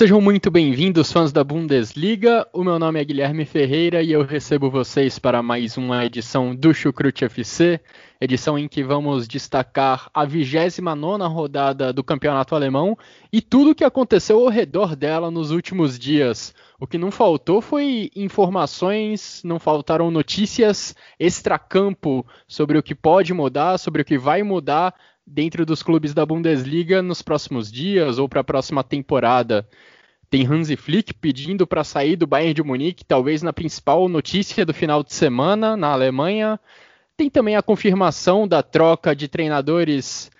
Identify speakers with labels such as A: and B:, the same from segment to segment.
A: Sejam muito bem-vindos, fãs da Bundesliga. O meu nome é Guilherme Ferreira e eu recebo vocês para mais uma edição do Chucrute FC, edição em que vamos destacar a 29 rodada do campeonato alemão e tudo o que aconteceu ao redor dela nos últimos dias. O que não faltou foi informações, não faltaram notícias extracampo sobre o que pode mudar, sobre o que vai mudar dentro dos clubes da Bundesliga nos próximos dias ou para a próxima temporada. Tem Hansi Flick pedindo para sair do Bayern de Munique, talvez na principal notícia do final de semana na Alemanha. Tem também a confirmação da troca de treinadores,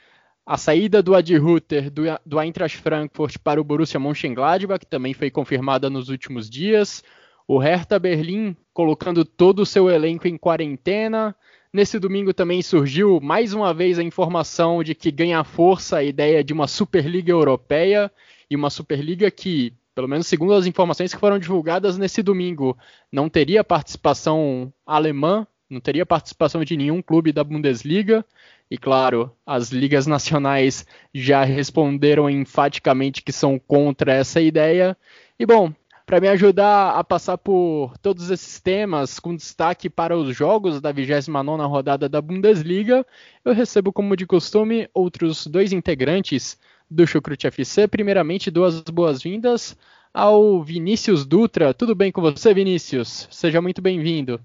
A: a saída do Adi Rutter do, do Eintracht Frankfurt para o Borussia Mönchengladbach, que também foi confirmada nos últimos dias. O Hertha Berlim colocando todo o seu elenco em quarentena. Nesse domingo também surgiu mais uma vez a informação de que ganha força a ideia de uma Superliga Europeia e uma Superliga que, pelo menos segundo as informações que foram divulgadas nesse domingo, não teria participação alemã, não teria participação de nenhum clube da Bundesliga. E claro, as ligas nacionais já responderam enfaticamente que são contra essa ideia. E bom, para me ajudar a passar por todos esses temas, com destaque para os jogos da 29ª rodada da Bundesliga, eu recebo, como de costume, outros dois integrantes do Chucrute FC. Primeiramente, duas boas-vindas ao Vinícius Dutra. Tudo bem com você, Vinícius? Seja muito bem-vindo.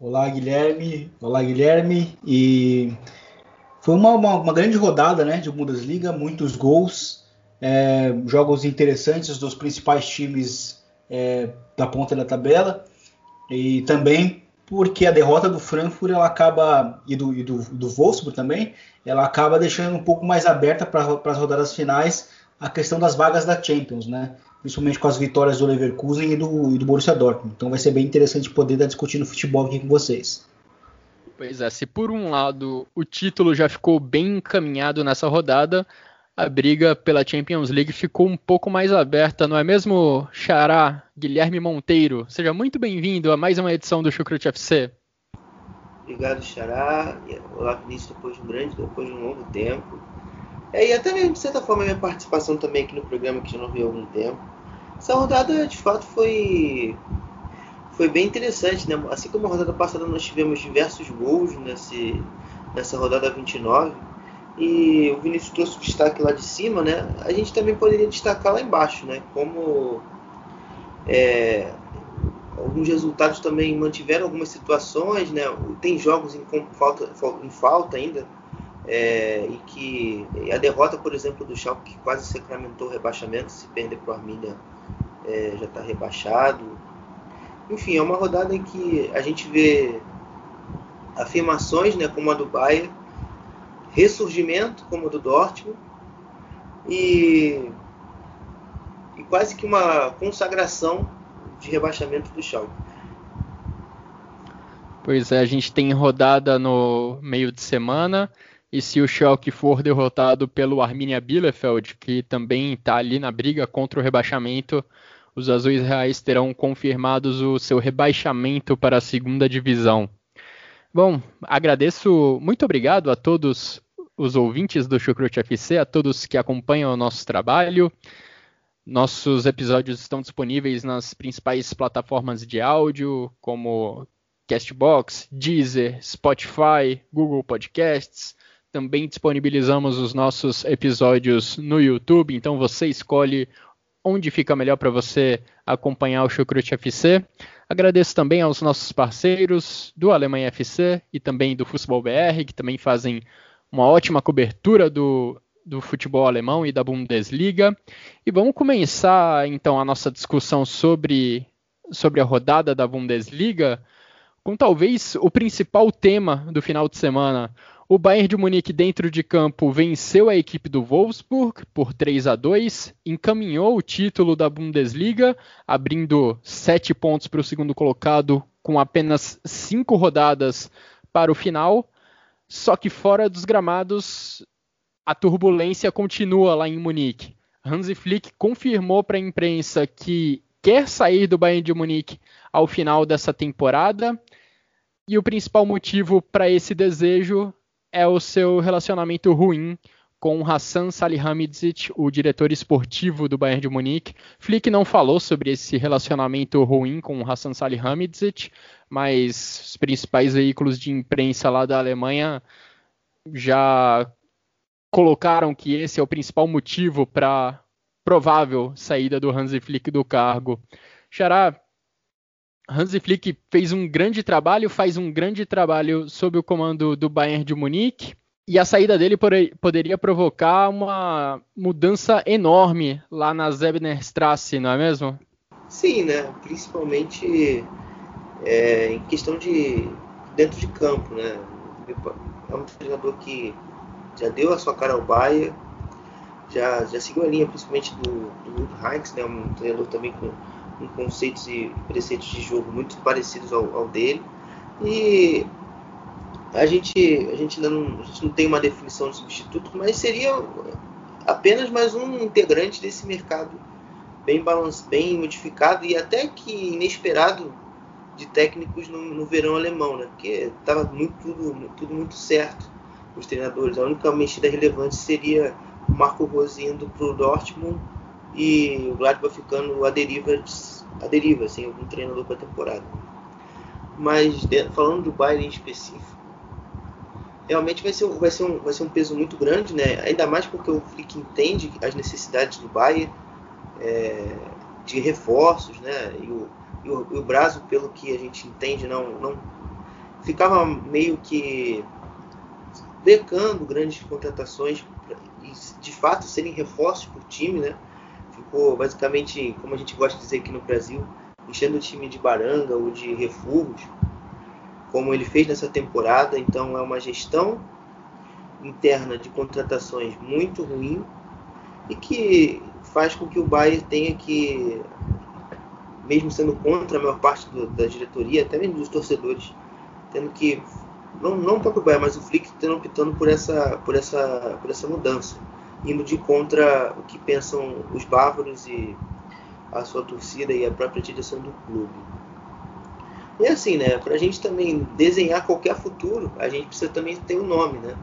B: Olá, Guilherme. Olá, Guilherme. E foi uma, uma, uma grande rodada né, de Bundesliga, muitos gols, é, jogos interessantes dos principais times é, da ponta da tabela e também porque a derrota do Frankfurt ela acaba e do, e do, do Wolfsburg também ela acaba deixando um pouco mais aberta para as rodadas finais a questão das vagas da Champions, né? Principalmente com as vitórias do Leverkusen e do, e do Borussia Dortmund. Então vai ser bem interessante poder estar discutindo futebol aqui com vocês.
A: Pois é, se por um lado o título já ficou bem encaminhado nessa rodada, a briga pela Champions League ficou um pouco mais aberta, não é mesmo, Xará Guilherme Monteiro? Seja muito bem-vindo a mais uma edição do Chucrute FC.
C: Obrigado, Xará. Olá, Vinícius, depois de um grande, depois de um longo tempo. É, e até mesmo, de certa forma, minha participação também aqui no programa, que já não vi há algum tempo. Essa rodada, de fato, foi foi bem interessante, né? Assim como a rodada passada nós tivemos diversos gols nesse, nessa rodada 29, e o Vinícius trouxe o destaque lá de cima, né? A gente também poderia destacar lá embaixo, né? Como é, alguns resultados também mantiveram algumas situações, né? Tem jogos em falta, em falta ainda, é, e que a derrota, por exemplo, do Schalke que quase sacramentou o rebaixamento, se perder para o Arminia é, já está rebaixado. Enfim, é uma rodada em que a gente vê afirmações, né, como a do Bayern, ressurgimento como o do Dortmund e, e quase que uma consagração de rebaixamento do Schalke.
A: Pois é, a gente tem rodada no meio de semana e se o Schalke for derrotado pelo Arminia Bielefeld, que também está ali na briga contra o rebaixamento, os azuis reais terão confirmados o seu rebaixamento para a segunda divisão. Bom, agradeço, muito obrigado a todos os ouvintes do Chucrute FC, a todos que acompanham o nosso trabalho. Nossos episódios estão disponíveis nas principais plataformas de áudio, como Castbox, Deezer, Spotify, Google Podcasts. Também disponibilizamos os nossos episódios no YouTube, então você escolhe onde fica melhor para você acompanhar o Chucrute FC. Agradeço também aos nossos parceiros do Alemanha FC e também do Futebol BR, que também fazem uma ótima cobertura do, do futebol alemão e da Bundesliga. E vamos começar então a nossa discussão sobre, sobre a rodada da Bundesliga com talvez o principal tema do final de semana. O Bayern de Munique dentro de campo venceu a equipe do Wolfsburg por 3 a 2, encaminhou o título da Bundesliga, abrindo sete pontos para o segundo colocado com apenas cinco rodadas para o final. Só que fora dos gramados, a turbulência continua lá em Munique. Hansi Flick confirmou para a imprensa que quer sair do Bayern de Munique ao final dessa temporada e o principal motivo para esse desejo é o seu relacionamento ruim com Hassan Salihamidzic, o diretor esportivo do Bayern de Munique. Flick não falou sobre esse relacionamento ruim com Hassan Salihamidzic, mas os principais veículos de imprensa lá da Alemanha já colocaram que esse é o principal motivo para provável saída do Hansi Flick do cargo. Xará, Hansi Flick fez um grande trabalho, faz um grande trabalho sob o comando do Bayern de Munique, e a saída dele poderia provocar uma mudança enorme lá na Zebnerstrasse, não é mesmo?
C: Sim, né? Principalmente é, em questão de dentro de campo, né? É um treinador que já deu a sua cara ao Bayern, já, já seguiu a linha principalmente do, do Heinz, né? Um treinador também com com conceitos e preceitos de jogo muito parecidos ao, ao dele. E a gente, a gente ainda não, gente não tem uma definição de substituto, mas seria apenas mais um integrante desse mercado bem balance, bem modificado e até que inesperado de técnicos no, no verão alemão, né? Porque estava muito tudo, tudo muito certo os treinadores. A única mexida relevante seria o Marco Rose indo para o Dortmund e o Gladbach ficando a deriva, a deriva sem algum treinador para a temporada. Mas falando do Bayern em específico, realmente vai ser, vai, ser um, vai ser um peso muito grande, né? ainda mais porque o Flick entende as necessidades do Bayern é, de reforços, né? e, o, e, o, e o Brasil, pelo que a gente entende, não, não ficava meio que becando grandes contratações e de fato serem reforços para o time, né? ficou basicamente, como a gente gosta de dizer aqui no Brasil, enchendo o time de baranga ou de refugos, como ele fez nessa temporada. Então é uma gestão interna de contratações muito ruim e que faz com que o Bayern tenha que, mesmo sendo contra a maior parte do, da diretoria, até mesmo dos torcedores, tendo que não, não o próprio Bayern, mas o Flick tendo optando por essa, por essa, por essa mudança indo de contra o que pensam os bárbaros e a sua torcida e a própria direção do clube. E assim, né, para a gente também desenhar qualquer futuro, a gente precisa também ter um nome, né?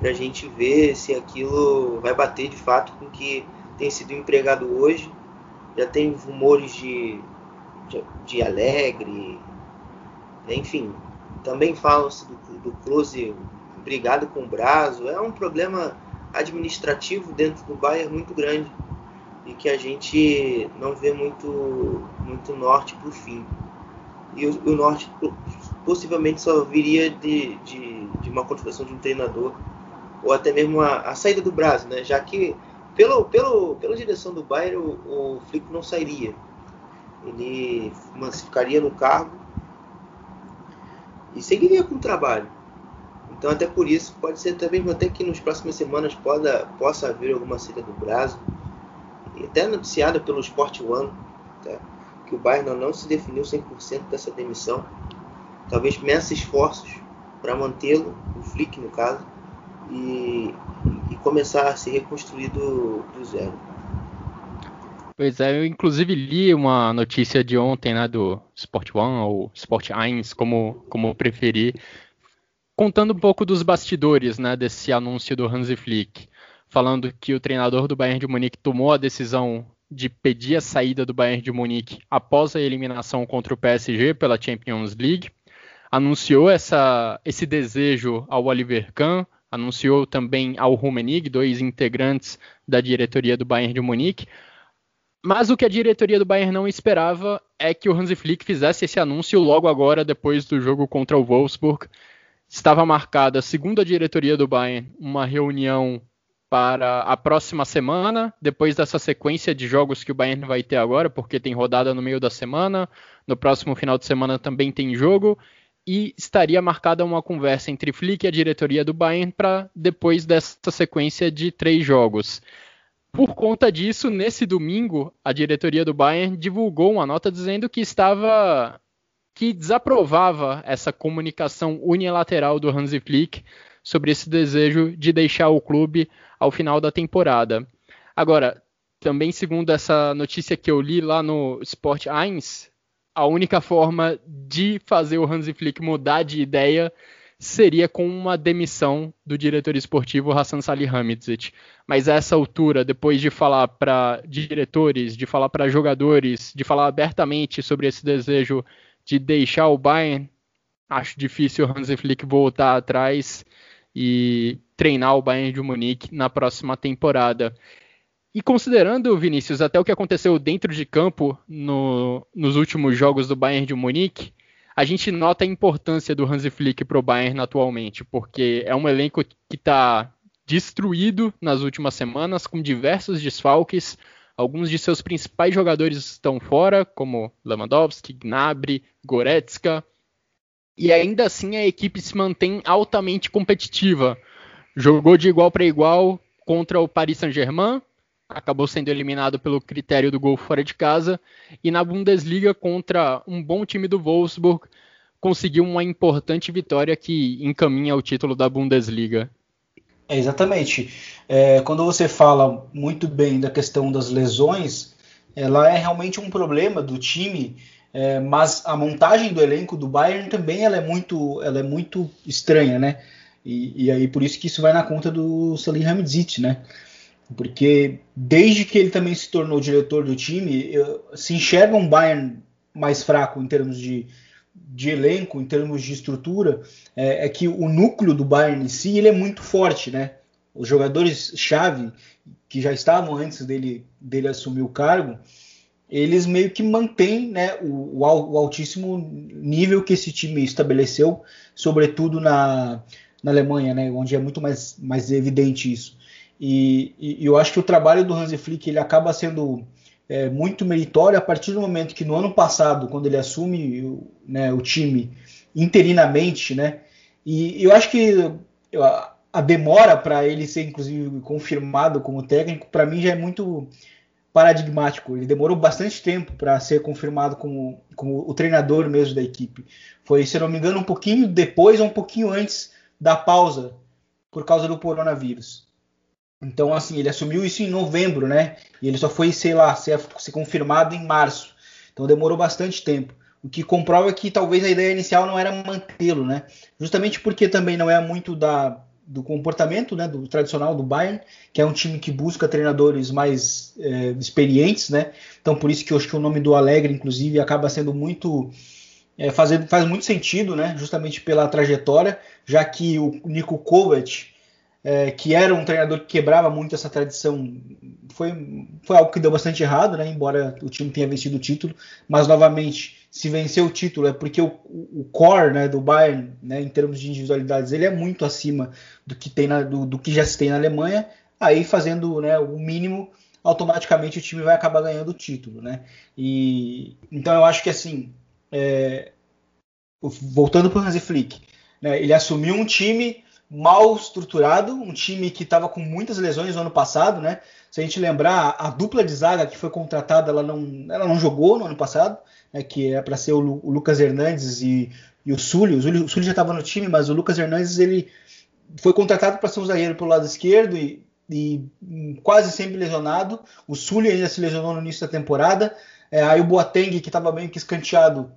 C: Para a gente ver se aquilo vai bater de fato com o que tem sido empregado hoje. Já tem rumores de, de, de Alegre, enfim. Também falam-se do, do Close brigado com o Brazo. É um problema administrativo dentro do Bayern muito grande e que a gente não vê muito, muito norte para o fim. E o, o, norte possivelmente só viria de, de, de, uma contratação de um treinador ou até mesmo a, a, saída do Brasil, né? já que pelo, pelo, pela direção do Bayern o, o Flick não sairia. Ele ficaria no cargo e seguiria com o trabalho. Então, até por isso, pode ser também até que nas próximas semanas poda, possa haver alguma saída do Brasil, até noticiada pelo Sport One, tá? Que o Bayern não se definiu 100% dessa demissão. Talvez meça esforços para mantê-lo, o Flick no caso, e, e, começar a se reconstruir do, do zero.
A: Pois é, eu inclusive li uma notícia de ontem, né, do Sport One ou Sport 1, como, como preferir, contando um pouco dos bastidores né, desse anúncio do Hansi Flick, falando que o treinador do Bayern de Munique tomou a decisão de pedir a saída do Bayern de Munique após a eliminação contra o PSG pela Champions League, anunciou essa, esse desejo ao Oliver Kahn, anunciou também ao Rummenigge, dois integrantes da diretoria do Bayern de Munique. Mas o que a diretoria do Bayern não esperava é que o Hansi Flick fizesse esse anúncio logo agora, depois do jogo contra o Wolfsburg, estava marcada, segundo a diretoria do Bayern, uma reunião para a próxima semana, depois dessa sequência de jogos que o Bayern vai ter agora, porque tem rodada no meio da semana, no próximo final de semana também tem jogo, e estaria marcada uma conversa entre Flick e a diretoria do Bayern para depois dessa sequência de três jogos. Por conta disso, nesse domingo, a diretoria do Bayern divulgou uma nota dizendo que estava que desaprovava essa comunicação unilateral do Hansi Flick sobre esse desejo de deixar o clube ao final da temporada. Agora, também segundo essa notícia que eu li lá no Sport 1, a única forma de fazer o Hansi Flick mudar de ideia seria com uma demissão do diretor esportivo Hassan Salihamidzic. Mas a essa altura, depois de falar para diretores, de falar para jogadores, de falar abertamente sobre esse desejo de deixar o Bayern, acho difícil o Hansi Flick voltar atrás e treinar o Bayern de Munique na próxima temporada. E considerando, Vinícius, até o que aconteceu dentro de campo no, nos últimos jogos do Bayern de Munique, a gente nota a importância do Hansi Flick para o Bayern atualmente, porque é um elenco que está destruído nas últimas semanas, com diversos desfalques. Alguns de seus principais jogadores estão fora, como Lewandowski, Gnabry, Goretzka. E ainda assim a equipe se mantém altamente competitiva. Jogou de igual para igual contra o Paris Saint-Germain, acabou sendo eliminado pelo critério do gol fora de casa, e na Bundesliga contra um bom time do Wolfsburg, conseguiu uma importante vitória que encaminha o título da Bundesliga.
B: É, exatamente. É, quando você fala muito bem da questão das lesões, ela é realmente um problema do time é, mas a montagem do elenco do Bayern também ela é muito, ela é muito estranha, né? E, e aí por isso que isso vai na conta do Salihamidzic, né? Porque desde que ele também se tornou diretor do time, se enxerga um Bayern mais fraco em termos de, de elenco, em termos de estrutura, é, é, que o núcleo do Bayern em si ele é muito forte, né? Os jogadores chave que já estavam antes dele, dele assumir o cargo, eles meio que mantêm né, o, o, altíssimo nível que esse time estabeleceu, sobretudo na, na Alemanha, né, onde é muito mais, mais evidente isso. E, e, eu acho que o trabalho do Hansi Flick ele acaba sendo é, muito meritório a partir do momento que no ano passado, quando ele assume né, o time interinamente, né, e eu acho que a demora para ele ser inclusive confirmado como técnico, para mim já é muito paradigmático. Ele demorou bastante tempo para ser confirmado como, como o treinador mesmo da equipe. Foi, se não me engano, um pouquinho depois ou um pouquinho antes da pausa por causa do coronavírus. Então, assim, ele assumiu isso em novembro, né? E ele só foi, sei lá, ser, ser confirmado em março. Então demorou bastante tempo. O que comprova que talvez a ideia inicial não era mantê-lo, né? Justamente porque também não é muito da, do comportamento né, do tradicional do Bayern, que é um time que busca treinadores mais é, experientes, né? Então por isso que eu acho que o nome do Alegre, inclusive, acaba sendo muito é, fazendo, faz muito sentido, né? Justamente pela trajetória, já que o Nico Kovac, é, que era um treinador que quebrava muito essa tradição, foi, foi algo que deu bastante errado, né? Embora o time tenha vencido o título, mas novamente se vencer o título é porque o, o core né, do Bayern, né, em termos de individualidades, ele é muito acima do que, tem na, do, do, que já se tem na Alemanha. Aí fazendo né, o mínimo, automaticamente o time vai acabar ganhando o título. Né? E, então eu acho que assim, é, voltando para o Hansi Flick, né, ele assumiu um time mal estruturado, um time que estava com muitas lesões no ano passado, né? Se a gente lembrar, a dupla de zaga que foi contratada, ela não, ela não jogou no ano passado, né, que é para ser o, o, Lucas Hernandes e, e o Súlio. O Súlio já estava no time, mas o Lucas Hernandes ele foi contratado para ser um zagueiro pelo lado esquerdo e, e, quase sempre lesionado. O Súlio ainda se lesionou no início da temporada. É, aí o Boateng, que estava meio que escanteado,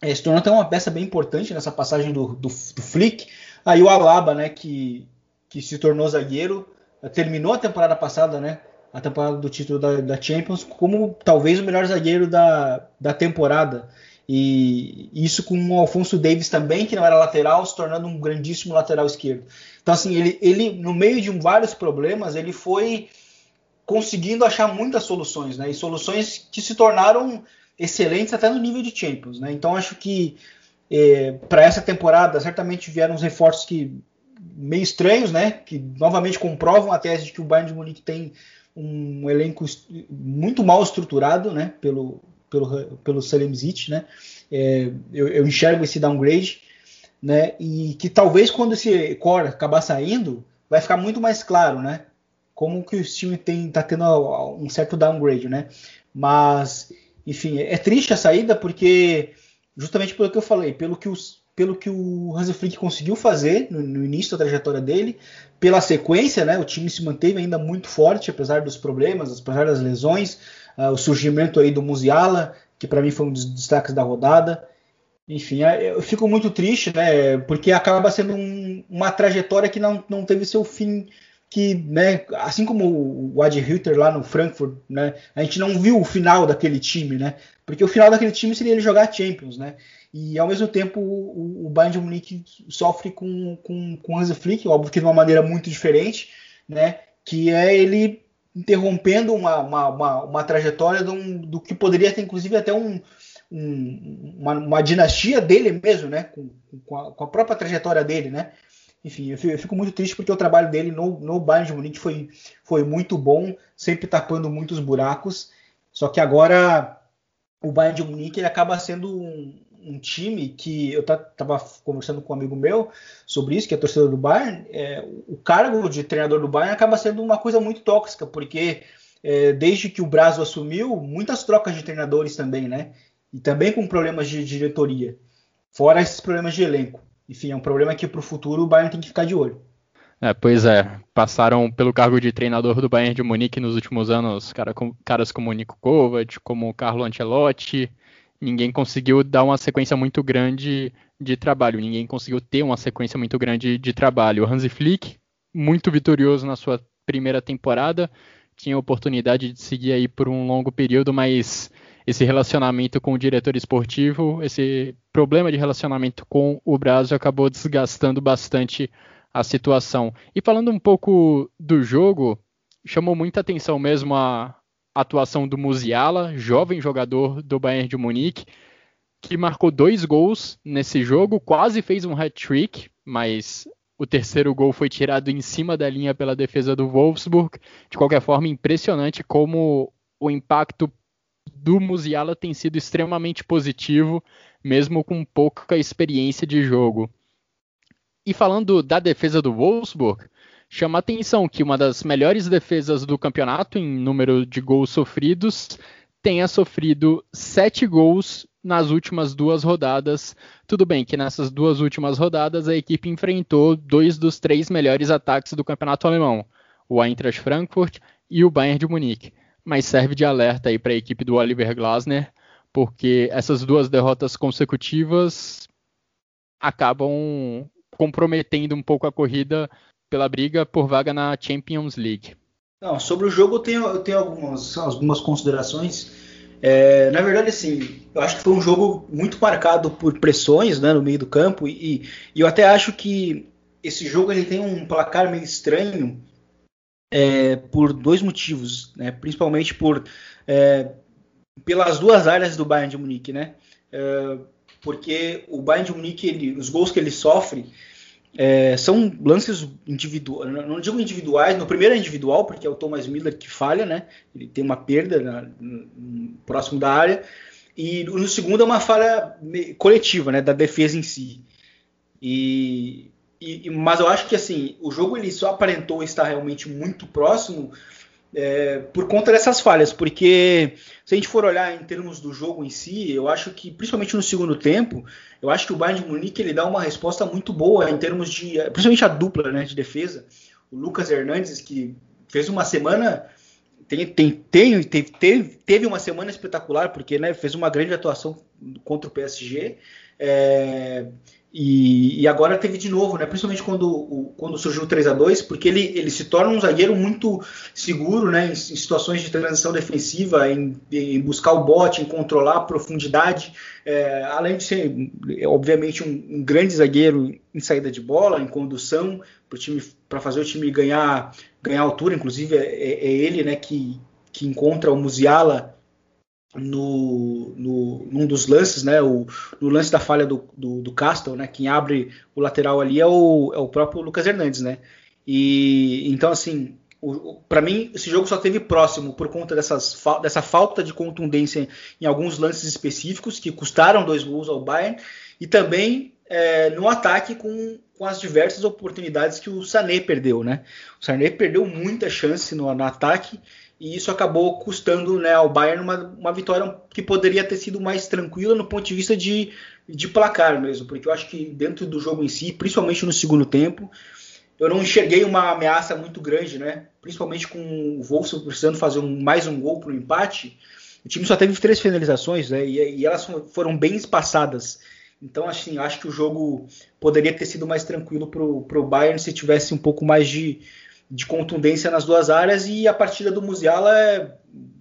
B: é, se tornou até uma peça bem importante nessa passagem do, do, do Flick. Aí o Alaba, né, que, que se tornou zagueiro, terminou a temporada passada, né? A temporada do título da, da Champions como talvez o melhor zagueiro da, da temporada. E isso com o Alfonso Davis também, que não era lateral, se tornando um grandíssimo lateral esquerdo. Então, assim, ele, ele no meio de vários problemas, ele foi conseguindo achar muitas soluções, né? E soluções que se tornaram excelentes até no nível de Champions, né? Então, acho que é, para essa temporada certamente vieram os reforços que meio estranhos, né? Que novamente comprovam a tese de que o Bayern de Munique tem um elenco muito mal estruturado, né? Pelo pelo pelo Salemzic, né? É, eu, eu, enxergo esse downgrade, né? E que talvez quando esse core acabar saindo, vai ficar muito mais claro, né? Como que o time tem tá tendo um certo downgrade, né? Mas enfim, é triste a saída porque justamente pelo que eu falei, pelo que os pelo que o Hansi Flick conseguiu fazer no, no, início da trajetória dele, pela sequência, né, o time se manteve ainda muito forte, apesar dos problemas, apesar das lesões, uh, o surgimento aí do Musiala, que para mim foi um dos destaques da rodada. Enfim, é, eu fico muito triste, né, porque acaba sendo um, uma trajetória que não, não teve seu fim que, né, assim como o Ad Hilter lá no Frankfurt, né, a gente não viu o final daquele time, né, porque o final daquele time seria ele jogar Champions, né, e ao mesmo tempo o, o Bayern de Munique sofre com, com, com Hansi Flick, óbvio que de uma maneira muito diferente, né, que é ele interrompendo uma, uma, uma, uma trajetória um, do que poderia ter inclusive até um, um uma, uma, dinastia dele mesmo, né, com, com, a, com a própria trajetória dele, né, enfim, eu fico, muito triste porque o trabalho dele no, no Bayern de Munique foi, foi muito bom, sempre tapando muitos buracos. Só que agora o Bayern de Munique ele acaba sendo um, um time que eu estava conversando com um amigo meu sobre isso, que é torcedor do Bayern. É, o cargo de treinador do Bayern acaba sendo uma coisa muito tóxica, porque é, desde que o Brasil assumiu, muitas trocas de treinadores também, né? E também com problemas de diretoria, fora esses problemas de elenco enfim, é um problema que para o futuro o Bayern tem que ficar de olho.
A: É, pois é, passaram pelo cargo de treinador do Bayern de Munique nos últimos anos cara, com, caras como o Nico Kovac, como o Carlo Ancelotti, ninguém conseguiu dar uma sequência muito grande de trabalho, ninguém conseguiu ter uma sequência muito grande de trabalho. O Hansi Flick, muito vitorioso na sua primeira temporada, tinha a oportunidade de seguir aí por um longo período, mas esse relacionamento com o diretor esportivo, esse problema de relacionamento com o Brasil acabou desgastando bastante a situação. E falando um pouco do jogo, chamou muita atenção mesmo a atuação do Musiala, jovem jogador do Bayern de Munique, que marcou dois gols nesse jogo, quase fez um hat-trick, mas o terceiro gol foi tirado em cima da linha pela defesa do Wolfsburg. De qualquer forma, impressionante como o impacto do Musiala tem sido extremamente positivo, mesmo com pouca experiência de jogo. E falando da defesa do Wolfsburg, chama atenção que uma das melhores defesas do campeonato em número de gols sofridos tenha sofrido sete gols nas últimas duas rodadas. Tudo bem que nessas duas últimas rodadas a equipe enfrentou dois dos três melhores ataques do campeonato alemão, o Eintracht Frankfurt e o Bayern de Munique mas serve de alerta aí para a equipe do Oliver Glasner, porque essas duas derrotas consecutivas acabam comprometendo um pouco a corrida pela briga por vaga na Champions League.
B: Não, sobre o jogo eu tenho, eu tenho algumas, algumas considerações. É, na verdade, assim, eu acho que foi um jogo muito marcado por pressões né, no meio do campo e, e eu até acho que esse jogo ele tem um placar meio estranho é, por dois motivos, né? principalmente por é, pelas duas áreas do Bayern de Munique, né? É, porque o Bayern de Munique, ele, os gols que ele sofre é, são lances individuais, não digo individuais, no primeiro é individual, porque é o Thomas Miller que falha, né? Ele tem uma perda na, no, próximo da área, e no segundo é uma falha coletiva, né? Da defesa em si. E e, mas eu acho que assim o jogo ele só aparentou estar realmente muito próximo é, por conta dessas falhas, porque se a gente for olhar em termos do jogo em si, eu acho que principalmente no segundo tempo, eu acho que o Bayern de Munique ele dá uma resposta muito boa em termos de, principalmente a dupla né, de defesa, o Lucas Hernandes que fez uma semana tem, tem, tem, teve, teve, uma semana espetacular porque né, fez uma grande atuação contra o PSG. É, e, e, agora teve de novo, né? principalmente quando, o, quando surgiu o 3 a 2 porque ele, ele se torna um zagueiro muito seguro né? em, em situações de transição defensiva, em, em, buscar o bote, em controlar a profundidade, é, além de ser, obviamente, um, um, grande zagueiro em saída de bola, em condução, para fazer o time ganhar, ganhar altura. Inclusive, é, é ele né, que, que encontra o Musiala no, no, num dos lances, né? O, no lance da falha do, do, do Castle, né? Quem abre o lateral ali é o, é o próprio Lucas Hernandes, né? E então assim, para mim esse jogo só teve próximo por conta dessas, dessa falta de contundência em alguns lances específicos que custaram dois gols ao Bayern e também é, no ataque com, com as diversas oportunidades que o Sané perdeu, né? O Sané perdeu muita chance no, no ataque e isso acabou custando né, ao Bayern uma, uma vitória que poderia ter sido mais tranquila no ponto de vista de, de placar mesmo, porque eu acho que dentro do jogo em si, principalmente no segundo tempo, eu não enxerguei uma ameaça muito grande, né? Principalmente com o Wolfsburg precisando fazer um, mais um gol para o empate. O time só teve três finalizações, né? E, e, elas foram bem espaçadas. Então, assim, acho que o jogo poderia ter sido mais tranquilo para o Bayern se tivesse um pouco mais de, de contundência nas duas áreas e a partida do Musiala é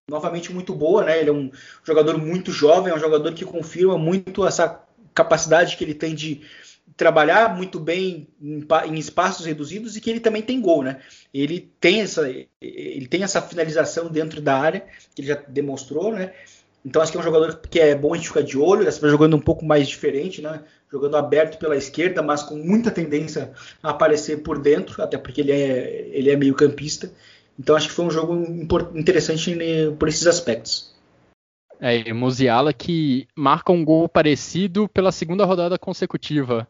B: novamente muito boa, né? Ele é um jogador muito jovem, é um jogador que confirma muito essa capacidade que ele tem de trabalhar muito bem em, em, espaços reduzidos e que ele também tem gol, né? Ele tem essa, ele tem essa finalização dentro da área que ele já demonstrou, né? Então acho que é um jogador que é bom a gente ficar de olho, está jogando um pouco mais diferente, né? Jogando aberto pela esquerda, mas com muita tendência a aparecer por dentro, até porque ele é, ele é meio campista. Então acho que foi um jogo interessante por esses aspectos.
A: É, Musiala que marca um gol parecido pela segunda rodada consecutiva.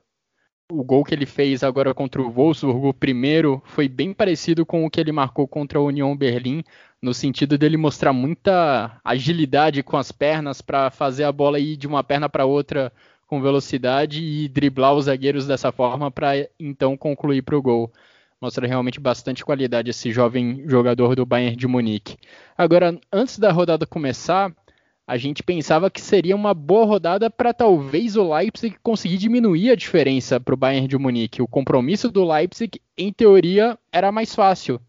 A: O gol que ele fez agora contra o Wolfsburg, o primeiro, foi bem parecido com o que ele marcou contra a União Berlim no sentido dele mostrar muita agilidade com as pernas para fazer a bola ir de uma perna para outra com velocidade e driblar os zagueiros dessa forma para então concluir para o gol. Mostra realmente bastante qualidade esse jovem jogador do Bayern de Munique. Agora, antes da rodada começar, a gente pensava que seria uma boa rodada para talvez o Leipzig conseguir diminuir a diferença para o Bayern de Munique. O compromisso do Leipzig, em teoria, era mais fácil.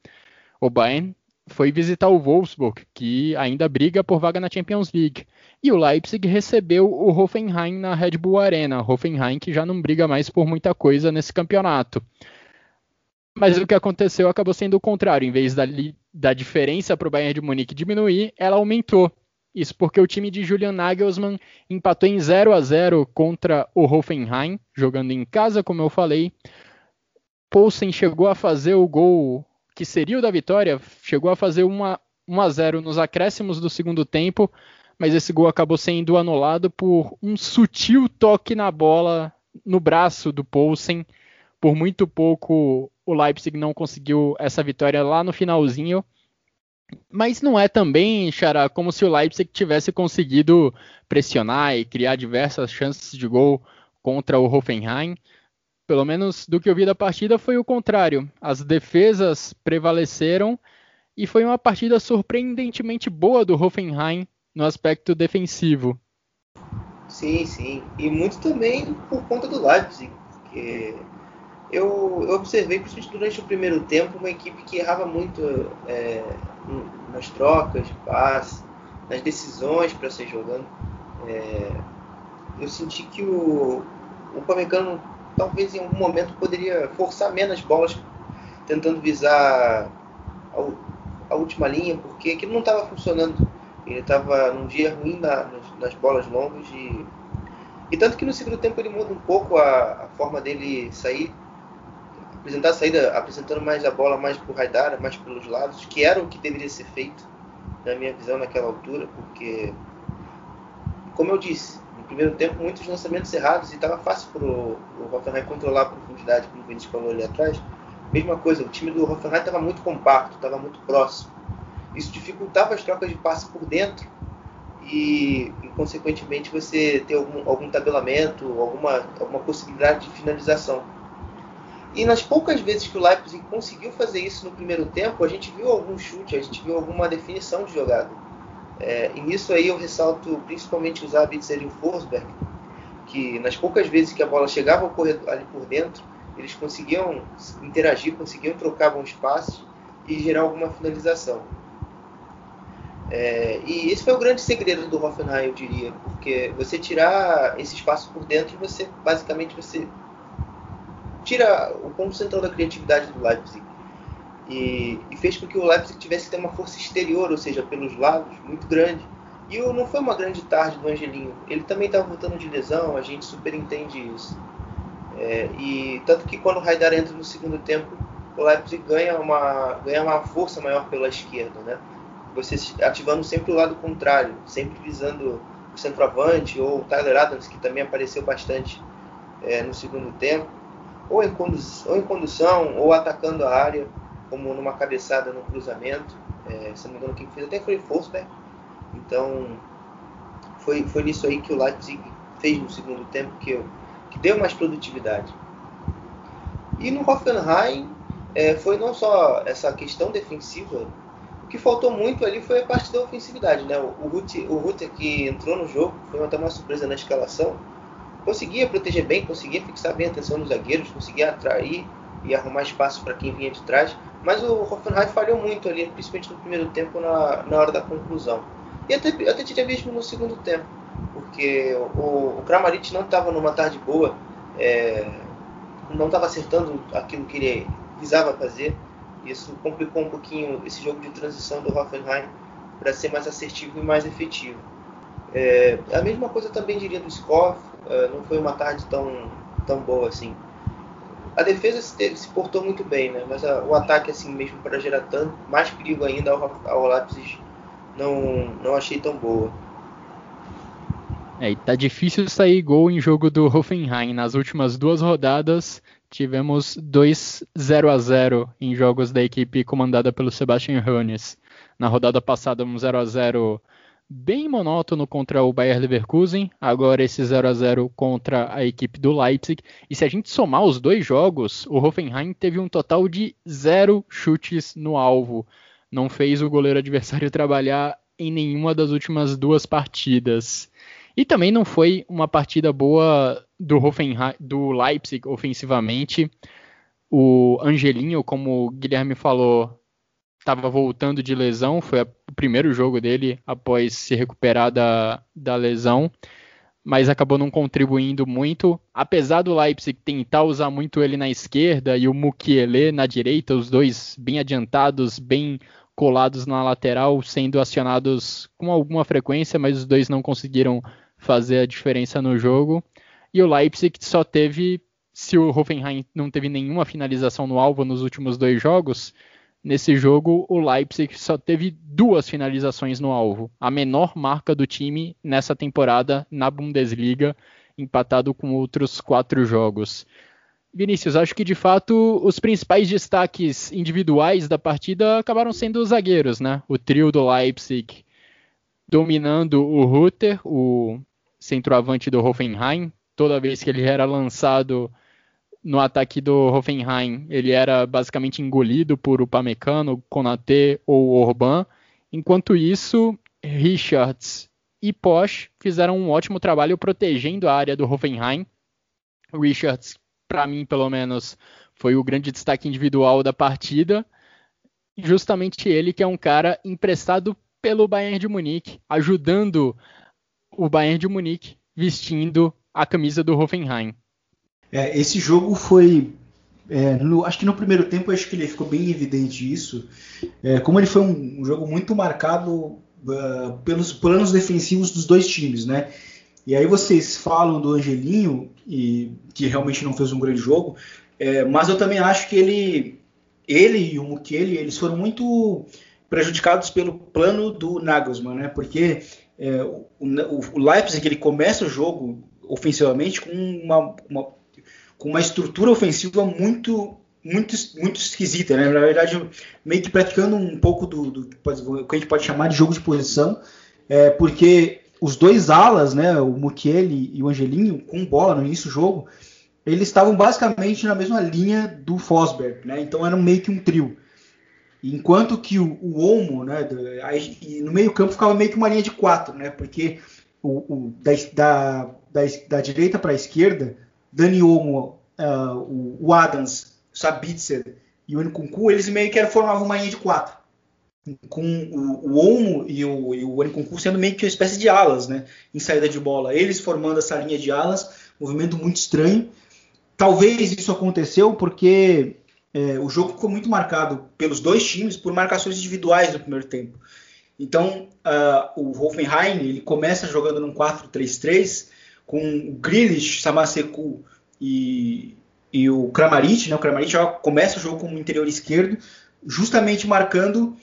A: O Bayern foi visitar o Wolfsburg, que ainda briga por vaga na Champions League. E o Leipzig recebeu o Hoffenheim na Red Bull Arena. Hoffenheim que já não briga mais por muita coisa nesse campeonato. Mas o que aconteceu acabou sendo o contrário. Em vez da, da diferença para o Bayern de Munique diminuir, ela aumentou. Isso porque o time de Julian Nagelsmann empatou em 0 a 0 contra o Hoffenheim, jogando em casa, como eu falei. Poulsen chegou a fazer o gol que seria o da vitória, chegou a fazer 1 a 0 nos acréscimos do segundo tempo, mas esse gol acabou sendo anulado por um sutil toque na bola no braço do Poulsen. Por muito pouco o Leipzig não conseguiu essa vitória lá no finalzinho. Mas não é também, Xará, como se o Leipzig tivesse conseguido pressionar e criar diversas chances de gol contra o Hoffenheim pelo menos do que eu vi da partida, foi o contrário. As defesas prevaleceram e foi uma partida surpreendentemente boa do Hoffenheim no aspecto defensivo.
C: Sim, sim. E muito também por conta do Leipzig. Porque eu, eu observei, principalmente durante o primeiro tempo, uma equipe que errava muito é, nas trocas, passes, nas decisões para ser jogando. É, eu senti que o, o Pamecano talvez em algum momento poderia forçar menos bolas, tentando visar a, a última linha, porque aquilo não estava funcionando. Ele estava num dia ruim na, nas, nas, bolas longas e, e tanto que no segundo tempo ele muda um pouco a, a forma dele sair, apresentar a saída, apresentando mais a bola mais o Raidara, mais pelos lados, que era o que deveria ser feito na minha visão naquela altura, porque como eu disse, primeiro tempo muitos lançamentos errados e estava fácil para o Hoffenheim controlar a profundidade, como o Vinícius falou ali atrás. Mesma coisa, o time do Hoffenheim estava muito compacto, estava muito próximo. Isso dificultava as trocas de passe por dentro e, e consequentemente, você ter algum, algum tabelamento, alguma, alguma possibilidade de finalização. E nas poucas vezes que o Leipzig conseguiu fazer isso no primeiro tempo, a gente viu algum chute, a gente viu alguma definição de jogada. É, e nisso aí eu ressalto principalmente os Abitzer e o Forsberg, que nas poucas vezes que a bola chegava ao corredor, ali por dentro, eles conseguiam interagir, conseguiam trocar bons passes e gerar alguma finalização. É, e esse foi o grande segredo do Hoffenheim, eu diria, porque você tirar esse espaço por dentro, você basicamente você tira o ponto central da criatividade do Leipzig e, e, fez com que o Leipzig tivesse que ter uma força exterior, ou seja, pelos lados, muito grande. E não foi uma grande tarde do Angelinho. Ele também estava voltando de lesão, a gente super entende isso. É, e tanto que quando o Raidar entra no segundo tempo, o Leipzig ganha uma, ganha uma força maior pela esquerda, né? Você ativando sempre o lado contrário, sempre visando o centroavante ou o Tyler Adams, que também apareceu bastante é, no segundo tempo, ou em, ou em condução, ou atacando a área, como numa cabeçada no cruzamento. É, se não me engano, quem fez até foi o Forsberg. Então, foi, foi isso aí que o Leipzig fez no segundo tempo que, eu, que deu mais produtividade. E no Hoffenheim, é, foi não só essa questão defensiva, o que faltou muito ali foi a parte da ofensividade. Né? O, o Rutter que entrou no jogo, foi até uma surpresa na escalação, conseguia proteger bem, conseguia fixar bem a atenção dos zagueiros, conseguia atrair e arrumar espaço para quem vinha de trás, mas o Hoffenheim falhou muito ali, principalmente no primeiro tempo, na, na hora da conclusão. E até, até visto no segundo tempo, porque o, o Kramaric não estava numa tarde boa, é, não estava acertando aquilo que ele visava fazer. Isso complicou um pouquinho esse jogo de transição do Hoffenheim para ser mais assertivo e mais efetivo. É, a mesma coisa também diria do Skoff, é, não foi uma tarde tão, tão boa assim. A defesa se, se portou muito bem, né? mas a, o ataque assim mesmo para gerar tanto, mais perigo ainda ao, ao Leipzig não, não achei tão boa.
A: É, e tá difícil sair gol em jogo do Hoffenheim. Nas últimas duas rodadas, tivemos dois 0 a 0 em jogos da equipe comandada pelo Sebastian Hoeneß. Na rodada passada, um 0 a 0 bem monótono contra o Bayer Leverkusen, agora esse 0 a 0 contra a equipe do Leipzig. E se a gente somar os dois jogos, o Hoffenheim teve um total de zero chutes no alvo. Não fez o goleiro adversário trabalhar em nenhuma das últimas duas partidas. E também não foi uma partida boa do Hoffenheim, do Leipzig ofensivamente. O Angelinho, como o Guilherme falou, estava voltando de lesão, foi o primeiro jogo dele após se recuperar da, da lesão, mas acabou não contribuindo muito. Apesar do Leipzig tentar usar muito ele na esquerda e o Mukiele na direita, os dois bem adiantados, bem colados na lateral, sendo acionados com alguma frequência, mas os dois não conseguiram fazer a diferença no jogo. E o Leipzig só teve, se o Hoffenheim não teve nenhuma finalização no alvo nos últimos dois jogos, nesse jogo o Leipzig só teve duas finalizações no alvo, a menor marca do time nessa temporada na Bundesliga, empatado com outros quatro jogos. Vinícius, acho que de fato os principais destaques individuais da partida acabaram sendo os zagueiros, né? O trio do Leipzig dominando o Rutter, o centroavante do Hoffenheim. Toda vez que ele era lançado no ataque do Hoffenheim, ele era basicamente engolido por Upamecano, Konate ou Orban. Enquanto isso, Richards e Posch fizeram um ótimo trabalho protegendo a área do Hoffenheim. Richards, para mim, pelo menos, foi o grande destaque individual da partida. Justamente ele que é um cara emprestado pelo Bayern de Munique, ajudando o Bayern de Munique vestindo a camisa do Hoffenheim.
B: É, esse jogo foi. É, no, acho que no primeiro tempo acho que ele ficou bem evidente isso. É, como ele foi um, um jogo muito marcado uh, pelos planos defensivos dos dois times, né? E aí vocês falam do Angelinho, e, que realmente não fez um grande jogo, é, mas eu também acho que ele, ele e o Mukiele, eles foram muito prejudicados pelo plano do Nagelsmann, né? Porque é, o, o, Leipzig ele começa o jogo ofensivamente com uma, uma, com uma estrutura ofensiva muito muito muito esquisita, né? Na verdade, meio que praticando um pouco do, do que a gente pode chamar de jogo de posição, é, porque os dois alas, né, o Mukiele e o Angelinho, com bola no início do jogo, eles estavam basicamente na mesma linha do Fosberg, né? Então era meio que um trio. Enquanto que o, o Olmo, né, aí, no meio campo ficava meio que uma linha de quatro, né, porque o, o da, da, da, da, direita para a esquerda, Dani Olmo, uh, o, Adams, Sabitzer e o Nkunku, eles meio que formavam uma linha de quatro. Com o, o Olmo e o, e o Nkunku sendo meio que uma espécie de alas, né, em saída de bola. Eles formando essa linha de alas, movimento muito estranho. Talvez isso aconteceu porque é, o jogo ficou muito marcado pelos dois times por marcações individuais no primeiro tempo. Então, uh, o Hoffenheim ele começa jogando num 4-3-3 com o Grealish, Samaseku e, e o Kramaric. Né? O Kramaric começa o jogo como interior esquerdo, justamente marcando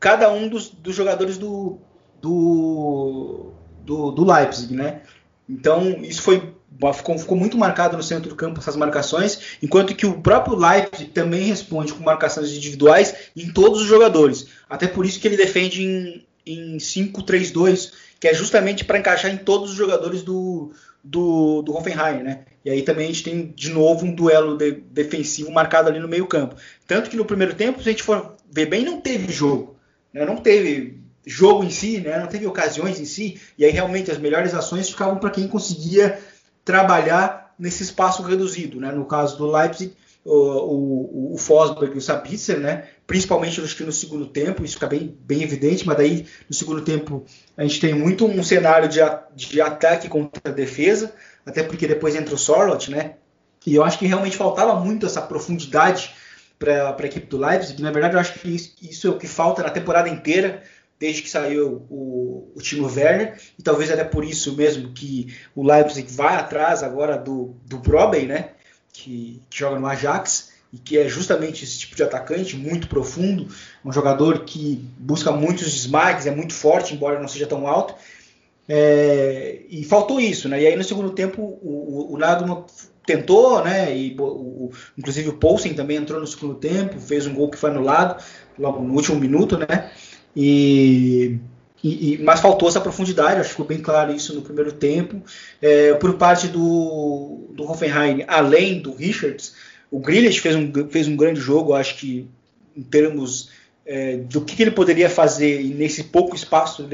B: cada um dos, dos jogadores do, do, do, do, Leipzig. Né? Então, isso foi ficou, ficou muito marcado no centro do campo essas marcações, enquanto que o próprio Leipzig também responde com marcações individuais em todos os jogadores. Até por isso que ele defende em, em 5-3-2, que é justamente para encaixar em todos os jogadores do, do, do Hoffenheim, né? E aí também a gente tem de novo um duelo de, defensivo marcado ali no meio campo. Tanto que no primeiro tempo, se a gente for ver bem, não teve jogo. Né? Não teve jogo em si, né? não teve ocasiões em si. E aí realmente as melhores ações ficavam para quem conseguia trabalhar nesse espaço reduzido. Né? No caso do Leipzig, o, o, o Fosberg e o Sabitzer, né? principalmente acho que no segundo tempo, isso fica bem, bem evidente, mas daí no segundo tempo a gente tem muito um cenário de, de ataque contra a defesa, até porque depois entra o Sorlot, né? E eu acho que realmente faltava muito essa profundidade para a equipe do Leipzig. Na verdade, eu acho que isso, isso, é o que falta na temporada inteira, desde que saiu o, o Timo Werner, e talvez até por isso mesmo que o Leipzig vai atrás agora do, do Broben, né? Que, que joga no Ajax e que é justamente esse tipo de atacante, muito profundo, um jogador que busca muitos desmarques, é muito forte, embora não seja tão alto. É, e faltou isso, né? E aí no segundo tempo o, o, o tentou, né? E o, inclusive o Poulsen também entrou no segundo tempo, fez um gol que foi anulado logo no último minuto, né? E, e, mas faltou essa profundidade, acho que ficou bem claro isso no primeiro tempo. É, por parte do, do Hoffenheim, além do Richards, o Grealish fez um, fez um grande jogo, acho que em termos é, do que, que, ele poderia fazer nesse pouco espaço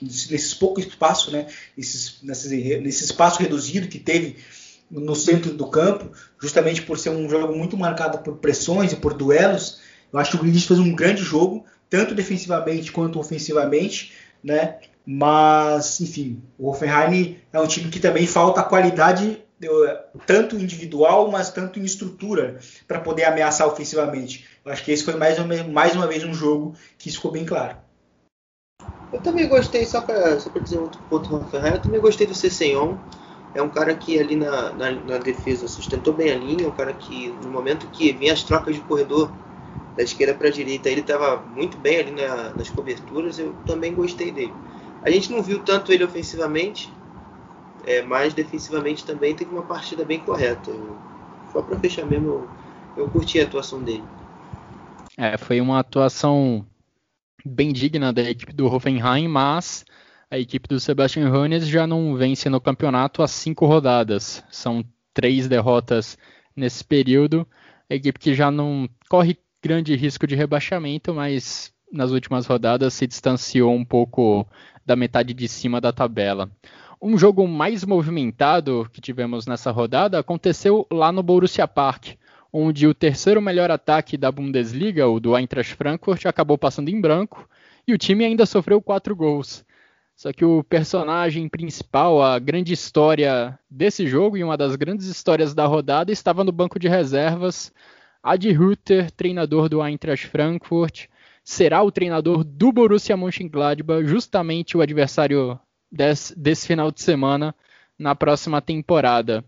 B: nesse pouco espaço, né, nesse, nesse espaço reduzido que teve no centro do campo, justamente por ser um jogo muito marcado por pressões e por duelos. Eu acho que o Grealish fez um grande jogo, tanto defensivamente quanto ofensivamente, né? Mas, enfim, o Hoffenheim é um time que também falta qualidade tanto individual, mas tanto em estrutura para poder ameaçar ofensivamente. Eu acho que esse foi mais uma, mais uma vez um jogo que isso ficou bem claro.
C: Eu também gostei, só para dizer outro ponto Rafael, eu também gostei do Cessenhon. É um cara que ali na, na, na, defesa sustentou bem a linha, um cara que no momento que vinha as trocas de corredor da esquerda para a direita, ele estava muito bem ali na, nas coberturas, eu também gostei dele. A gente não viu tanto ele ofensivamente, é, mas defensivamente também teve uma partida bem correta. Eu, só para fechar mesmo, eu, eu curti a atuação dele.
A: É, foi uma atuação bem digna da equipe do Hoffenheim, mas a equipe do Sebastian Hoeneß já não vence no campeonato há cinco rodadas. São três derrotas nesse período. A equipe que já não corre grande risco de rebaixamento, mas nas últimas rodadas se distanciou um pouco da metade de cima da tabela. Um jogo mais movimentado que tivemos nessa rodada aconteceu lá no Borussia Park, onde o terceiro melhor ataque da Bundesliga, o do Eintracht Frankfurt, acabou passando em branco e o time ainda sofreu quatro gols. Só que o personagem principal, a grande história desse jogo e uma das grandes histórias da rodada estava no banco de reservas. Adi Hütter, treinador do Eintracht Frankfurt, será o treinador do Borussia Mönchengladbach, justamente o adversário desse, desse final de semana na próxima temporada.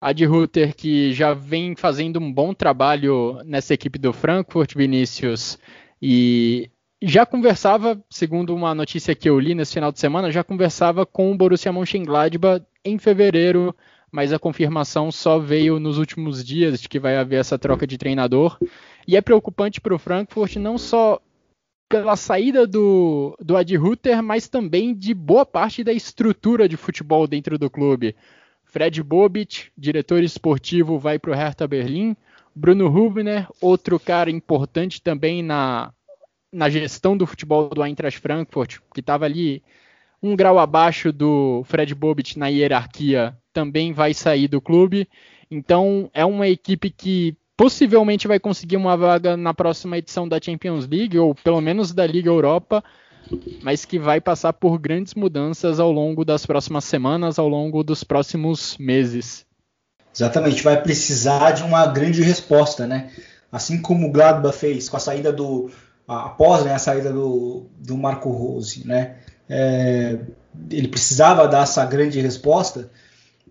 A: A de Ruther, que já vem fazendo um bom trabalho nessa equipe do Frankfurt, Vinícius, e já conversava, segundo uma notícia que eu li nesse final de semana, já conversava com o Borussia Mönchengladbach em fevereiro, mas a confirmação só veio nos últimos dias de que vai haver essa troca de treinador. E é preocupante para o Frankfurt não só pela saída do, do Ad Ruther, mas também de boa parte da estrutura de futebol dentro do clube. Fred Bobic, diretor esportivo, vai para o Hertha Berlim. Bruno Rubner, outro cara importante também na, na gestão do futebol do Eintracht Frankfurt, que estava ali um grau abaixo do Fred Bobic na hierarquia, também vai sair do clube. Então é uma equipe que possivelmente vai conseguir uma vaga na próxima edição da Champions League, ou pelo menos da Liga Europa, mas que vai passar por grandes mudanças ao longo das próximas semanas, ao longo dos próximos meses.
B: Exatamente, vai precisar de uma grande resposta, né? Assim como o Gladbach fez com a saída do, após né, a saída do, do Marco Rose, né? É, ele precisava dar essa grande resposta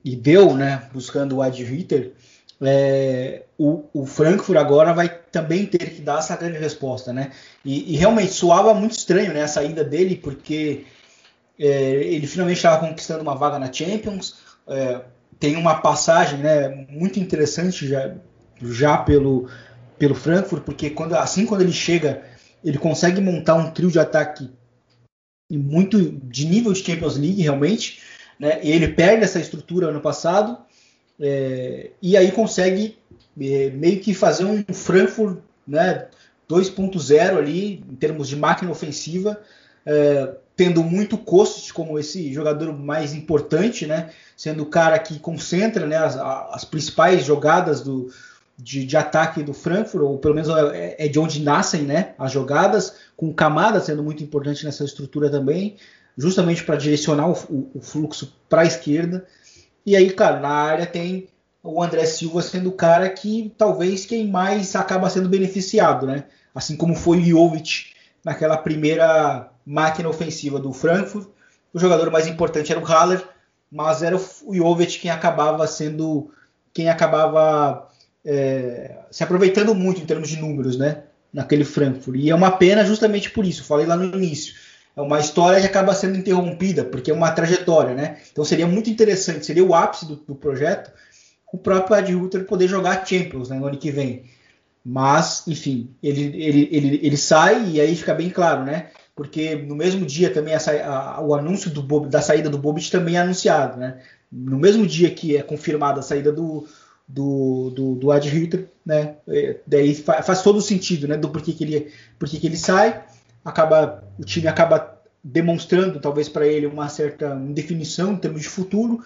B: e deu, né? Buscando o Ad. É, o, o, Frankfurt agora vai também ter que dar essa grande resposta, né? E, e realmente soava muito estranho, né? A saída dele, porque é, ele finalmente estava conquistando uma vaga na Champions. É, tem uma passagem, né? Muito interessante já, já pelo pelo Frankfurt, porque quando, assim quando ele chega, ele consegue montar um trio de ataque muito de nível de Champions League realmente, né? E ele perde essa estrutura ano passado é, e aí consegue é, meio que fazer um Frankfurt, né? 2.0 ali em termos de máquina ofensiva, é, tendo muito Kostic como esse jogador mais importante, né? Sendo o cara que concentra né, as, as principais jogadas do, de, de, ataque do Frankfurt, ou pelo menos é, é, de onde nascem né, as jogadas, com Camada sendo muito importante nessa estrutura também, justamente para direcionar o, o, o fluxo para a esquerda. E aí, cara, na área tem o André Silva sendo o cara que talvez quem mais acaba sendo beneficiado, né? Assim como foi o Jovic naquela primeira máquina ofensiva do Frankfurt. O jogador mais importante era o Haller, mas era o Jovic quem acabava sendo quem acabava é, se aproveitando muito em termos de números, né? Naquele Frankfurt. E é uma pena justamente por isso. Falei lá no início. É uma história que acaba sendo interrompida, porque é uma trajetória, né? Então seria muito interessante, seria o ápice do, do projeto, o próprio Ad Ruther poder jogar Champions né, no ano que vem. Mas, enfim, ele, ele, ele, ele sai e aí fica bem claro, né? Porque no mesmo dia também a, a, o anúncio do, da saída do Bobic também é anunciado, né? No mesmo dia que é confirmada a saída do, do, do, do Ad Hitler, né? É, daí faz todo o sentido, né? Do porquê que ele, porquê que ele sai, acaba o time acaba demonstrando talvez para ele uma certa indefinição em termos de futuro.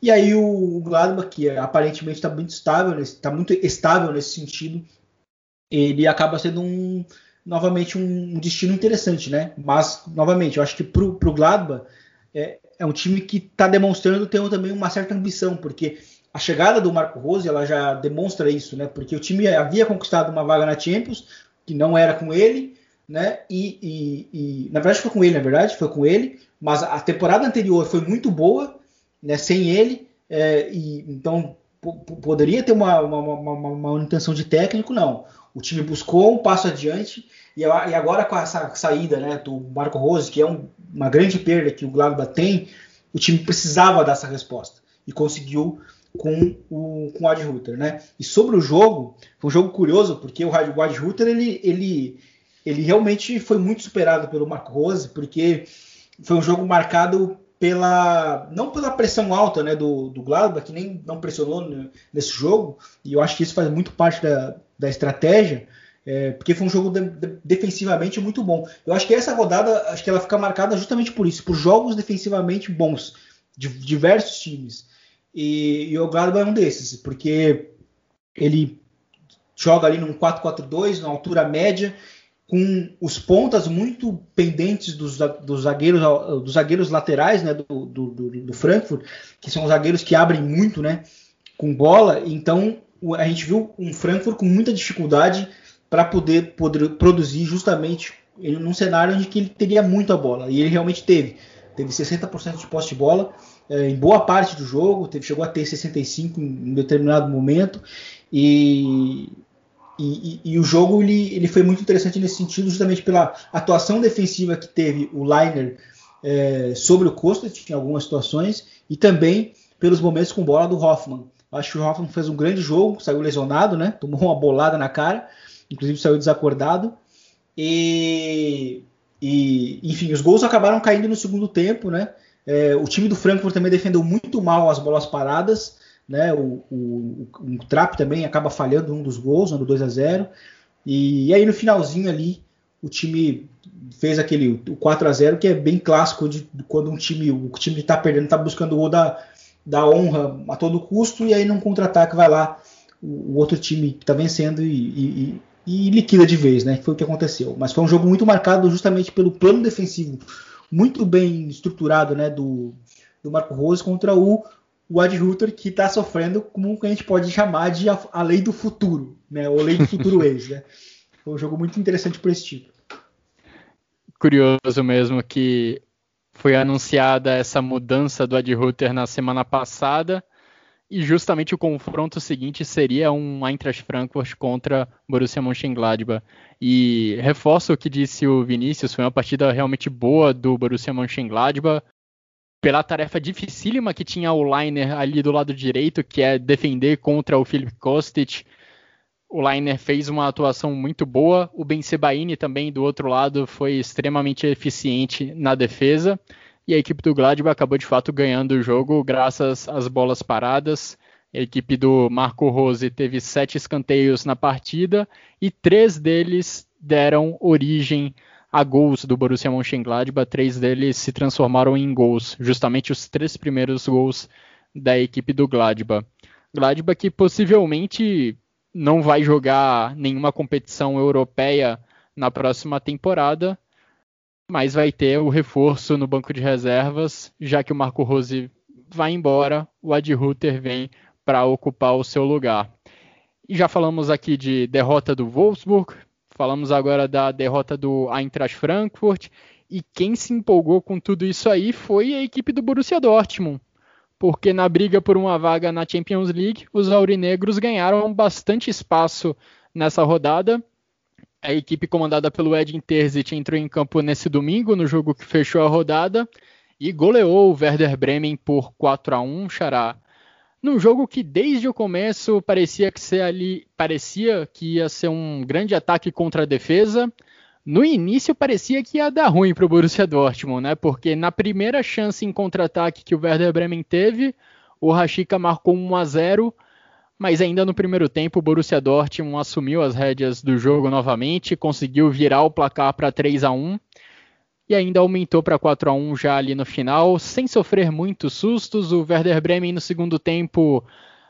B: E aí o Gladbach, que aparentemente está muito estável, está muito estável nesse sentido, ele acaba sendo um novamente um destino interessante, né? Mas novamente, eu acho que para o Gladbach é, é um time que está demonstrando ter também uma certa ambição, porque a chegada do Marco Rose ela já demonstra isso, né? Porque o time havia conquistado uma vaga na Champions, que não era com ele, né? E, e, e, na verdade foi com ele, na verdade, foi com ele, mas a temporada anterior foi muito boa, né? Sem ele, é, e então poderia ter uma, uma, uma, uma, intenção de técnico, não. O time buscou um passo adiante e, agora com essa saída né, do Marco Rose, que é um, uma grande perda que o Gladbach tem, o time precisava dessa resposta e conseguiu com o, com o Ad Ruther, né? E sobre o jogo, foi um jogo curioso, porque o Ad Ruther, ele, ele, ele realmente foi muito superado pelo Marco Rose, porque foi um jogo marcado pela não pela pressão alta né, do, do Gladbach, que nem não pressionou nesse jogo, e eu acho que isso faz muito parte da, da estratégia, é, porque foi um jogo de, de, defensivamente muito bom. Eu acho que essa rodada, acho que ela fica marcada justamente por isso, por jogos defensivamente bons de diversos times. E, e o Gladbach é um desses, porque ele joga ali num 4-4-2, na altura média, com os pontas muito pendentes dos, dos, zagueiros, dos zagueiros laterais né, do, do, do, Frankfurt, que são zagueiros que abrem muito né, com bola. Então a gente viu um Frankfurt com muita dificuldade para poder, poder produzir justamente num cenário onde ele teria muito a bola. E ele realmente teve. Teve 60% de posse de bola é, em boa parte do jogo, teve, chegou a ter 65 em um determinado momento, e, e, e, o jogo ele, ele foi muito interessante nesse sentido, justamente pela atuação defensiva que teve o Liner é, sobre o Kostic em algumas situações, e também pelos momentos com bola do Hoffman. Acho que o Hoffman fez um grande jogo, saiu lesionado, né? Tomou uma bolada na cara, inclusive saiu desacordado. E, e enfim, os gols acabaram caindo no segundo tempo, né? É, o time do Frankfurt também defendeu muito mal as bolas paradas. Né? O, o, o, o Trap também acaba falhando um dos gols, no 2 a 0 e, e, aí no finalzinho ali, o time fez aquele o 4 a 0 que é bem clássico de, de quando um time, o time que está perdendo está buscando o gol da, da honra a todo custo, e aí num contra-ataque vai lá o, o, outro time que está vencendo e, e, e, liquida de vez, né? Foi o que aconteceu. Mas foi um jogo muito marcado justamente pelo plano defensivo muito bem estruturado né, do, do Marco Rose contra o, Ad Ruther, que está sofrendo como a gente pode chamar de a, a lei do futuro, né, ou lei do futuro ex. Né? Foi um jogo muito interessante por esse tipo.
A: curioso mesmo que foi anunciada essa mudança do Ad Ruther na semana passada e justamente o confronto seguinte seria um Eintracht Frankfurt contra Borussia Mönchengladbach. E reforço o que disse o Vinícius, foi uma partida realmente boa do Borussia Mönchengladbach, pela tarefa dificílima que tinha o Liner ali do lado direito, que é defender contra o Philip Kostic. O Liner fez uma atuação muito boa, o Ben Sebaini também do outro lado foi extremamente eficiente na defesa e a equipe do Gladbach acabou de fato ganhando o jogo graças às bolas paradas. A equipe do Marco Rose teve sete escanteios na partida e três deles deram origem a gols do Borussia Mönchengladbach. Três deles se transformaram em gols, justamente os três primeiros gols da equipe do Gladbach. Gladbach que possivelmente não vai jogar nenhuma competição europeia na próxima temporada, mas vai ter o reforço no banco de reservas, já que o Marco Rose vai embora, o Ad Ruther vem para ocupar o seu lugar. E já falamos aqui de derrota do Wolfsburg, falamos agora da derrota do Eintracht Frankfurt, e quem se empolgou com tudo isso aí foi a equipe do Borussia Dortmund, porque na briga por uma vaga na Champions League, os aurinegros ganharam bastante espaço nessa rodada a equipe comandada pelo Edin Terzic entrou em campo nesse domingo, no jogo que fechou a rodada, e goleou o Werder Bremen por 4 a 1 Xará. Num jogo que desde o começo parecia que, ser ali, parecia que ia ser um grande ataque contra a defesa. No início parecia que ia dar ruim para o Borussia Dortmund, né? Porque na primeira chance em contra-ataque que o Werder Bremen teve, o Rashica marcou 1 a 0 mas ainda no primeiro tempo o Borussia Dortmund assumiu as rédeas do jogo novamente, conseguiu virar o placar para 3 a 1 e ainda aumentou para 4 a 1 já ali no final, sem sofrer muitos sustos. O Werder Bremen no segundo tempo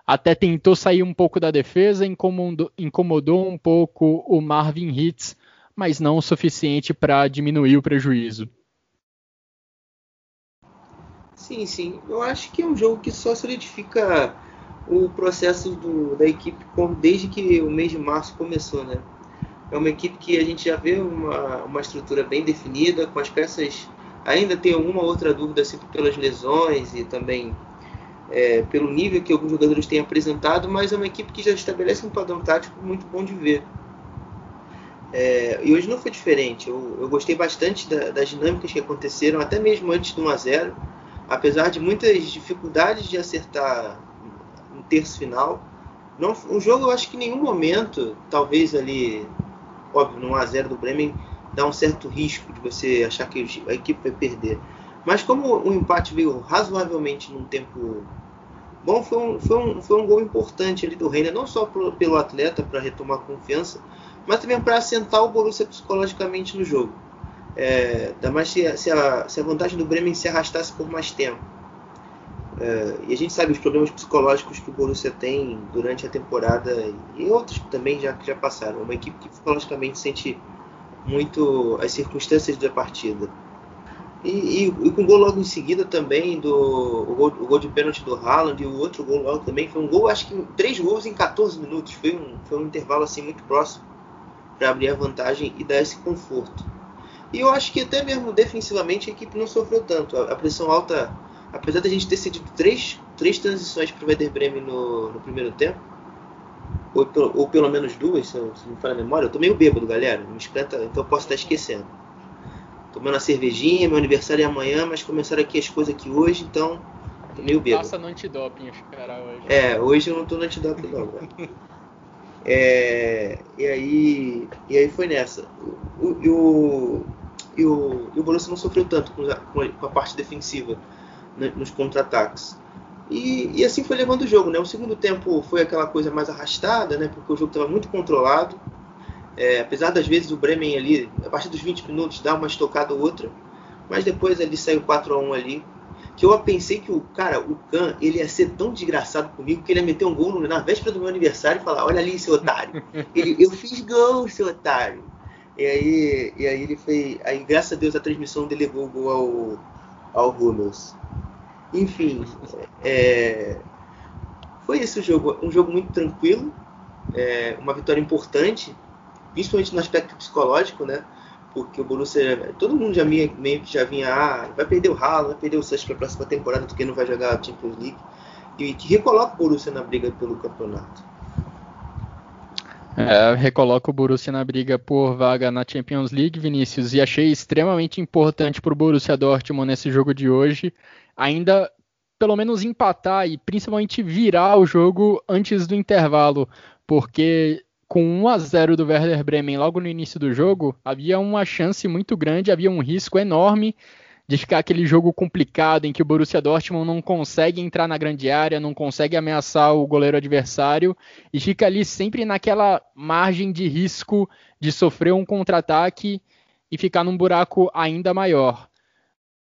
A: até tentou sair um pouco da defesa, incomodou, incomodou um pouco o Marvin Hitz, mas não o suficiente para diminuir o prejuízo.
C: Sim, sim. Eu acho que é um jogo que só solidifica o processo do, da equipe desde que o mês de março começou, né? É uma equipe que a gente já vê uma, uma estrutura bem definida, com as peças ainda tem alguma outra dúvida assim, pelas lesões e também é, pelo nível que alguns jogadores têm apresentado, mas é uma equipe que já estabelece um padrão tático muito bom de ver. É, e hoje não foi diferente. Eu, eu gostei bastante da, das dinâmicas que aconteceram, até mesmo antes do 1 a 0 apesar de muitas dificuldades de acertar terço final. Não, um jogo eu acho que em nenhum momento, talvez ali, óbvio, no 1x0 do Bremen, dá um certo risco de você achar que a equipe vai perder. Mas como o empate veio razoavelmente num tempo bom, foi um, foi um, foi um gol importante ali do Reina, não só pro, pelo atleta para retomar confiança, mas também para assentar o Borussia psicologicamente no jogo. É, ainda mais se, se, a, se a vantagem do Bremen se arrastasse por mais tempo. É, e a gente sabe os problemas psicológicos que o Borussia tem durante a temporada e outros também já já passaram. É uma equipe que psicologicamente sente muito as circunstâncias da partida. E, e, e com o gol logo em seguida também do o gol, o gol, de pênalti do Haaland e o outro gol logo também foi um gol, acho que três gols em 14 minutos. Foi um, foi um intervalo assim muito próximo para abrir a vantagem e dar esse conforto. E eu acho que até mesmo defensivamente a equipe não sofreu tanto. A, a pressão alta apesar da gente ter cedido três, três transições para o Werder Bremen no, no primeiro tempo, ou, ou, pelo menos duas, se, não me falha a memória, eu tô meio bêbado, galera, esquenta, então eu posso estar esquecendo. Tomando a cervejinha, meu aniversário é amanhã, mas começaram aqui as coisas aqui hoje, então tô meio bêbado.
A: Passa no antidoping, cara, hoje.
C: É, hoje eu não tô no antidoping não, É, e aí e aí foi nessa. O, o, o, e o, e o Borussia não sofreu tanto com a, com a parte defensiva nos contra-ataques. E, e, assim foi levando o jogo. Né? O segundo tempo foi aquela coisa mais arrastada, né? porque o jogo estava muito controlado. É, apesar das vezes o Bremen ali, a partir dos 20 minutos, dá uma estocada ou outra, mas depois ele saiu 4 a 1 ali. Que eu pensei que o cara, o Khan, ele ia ser tão desgraçado comigo que ele ia meter um gol na véspera do meu aniversário e falar: Olha ali, seu otário. ele, eu fiz gol, seu otário. E aí, e aí ele foi. Aí, graças a Deus, a transmissão delegou o gol ao, ao Hummels. Enfim, é, foi esse o jogo. Um jogo muito tranquilo, é, uma vitória importante, principalmente no aspecto psicológico, né? porque o Borussia, todo mundo já meio, meio que já vinha, ah, vai perder o Haaland, vai perder o Sanches para a próxima temporada porque não vai jogar a Champions League, e que recoloca o Borussia na briga pelo campeonato.
A: É, recoloca o Borussia na briga por vaga na Champions League, Vinícius, e achei extremamente importante para o Borussia Dortmund nesse jogo de hoje, ainda pelo menos empatar e principalmente virar o jogo antes do intervalo, porque com 1 a 0 do Werder Bremen logo no início do jogo, havia uma chance muito grande, havia um risco enorme de ficar aquele jogo complicado em que o Borussia Dortmund não consegue entrar na grande área, não consegue ameaçar o goleiro adversário e fica ali sempre naquela margem de risco de sofrer um contra-ataque e ficar num buraco ainda maior.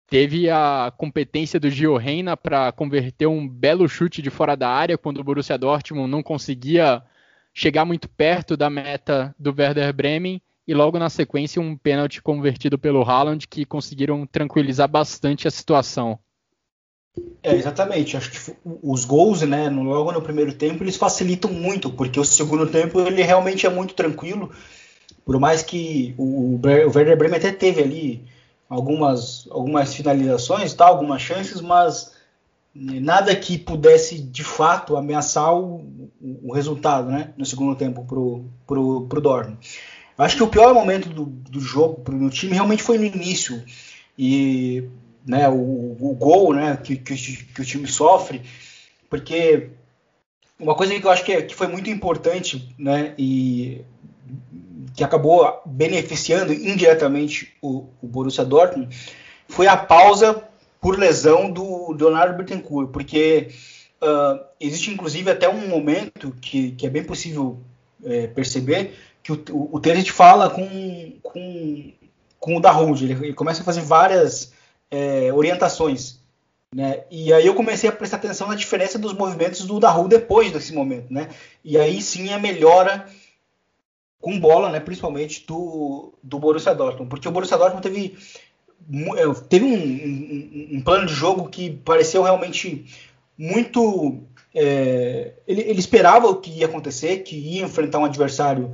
A: Teve a competência do Gio Reina para converter um belo chute de fora da área quando o Borussia Dortmund não conseguia chegar muito perto da meta do Werder Bremen e logo na sequência um pênalti convertido pelo Haaland que conseguiram tranquilizar bastante a situação.
B: É, exatamente. Acho que os gols, né, logo no primeiro tempo, eles facilitam muito, porque o segundo tempo ele realmente é muito tranquilo. Por mais que o, o Werder Bremen até teve ali algumas, algumas finalizações, tá, algumas chances, mas nada que pudesse de fato ameaçar o, o resultado né, no segundo tempo para o pro, pro Dortmund. Acho que o pior momento do, do jogo o time realmente foi no início. E né, o, o gol né, que, que, que, o time sofre, porque uma coisa que eu acho que, é, que foi muito importante né, e que acabou beneficiando indiretamente o, o Borussia Dortmund foi a pausa por lesão do Leonardo Bittencourt, porque uh, existe inclusive até um momento que, que é bem possível é, perceber que o, o, o fala com, com, com o Dahoud, ele, ele começa a fazer várias é, orientações. Né? E aí eu comecei a prestar atenção na diferença dos movimentos do Dahoud depois desse momento. Né? E aí sim a melhora com bola, né, principalmente do, do Borussia Dortmund, porque o Borussia Dortmund teve é, teve um, um, um, plano de jogo que pareceu realmente muito. É, ele, ele, esperava o que ia acontecer, que ia enfrentar um adversário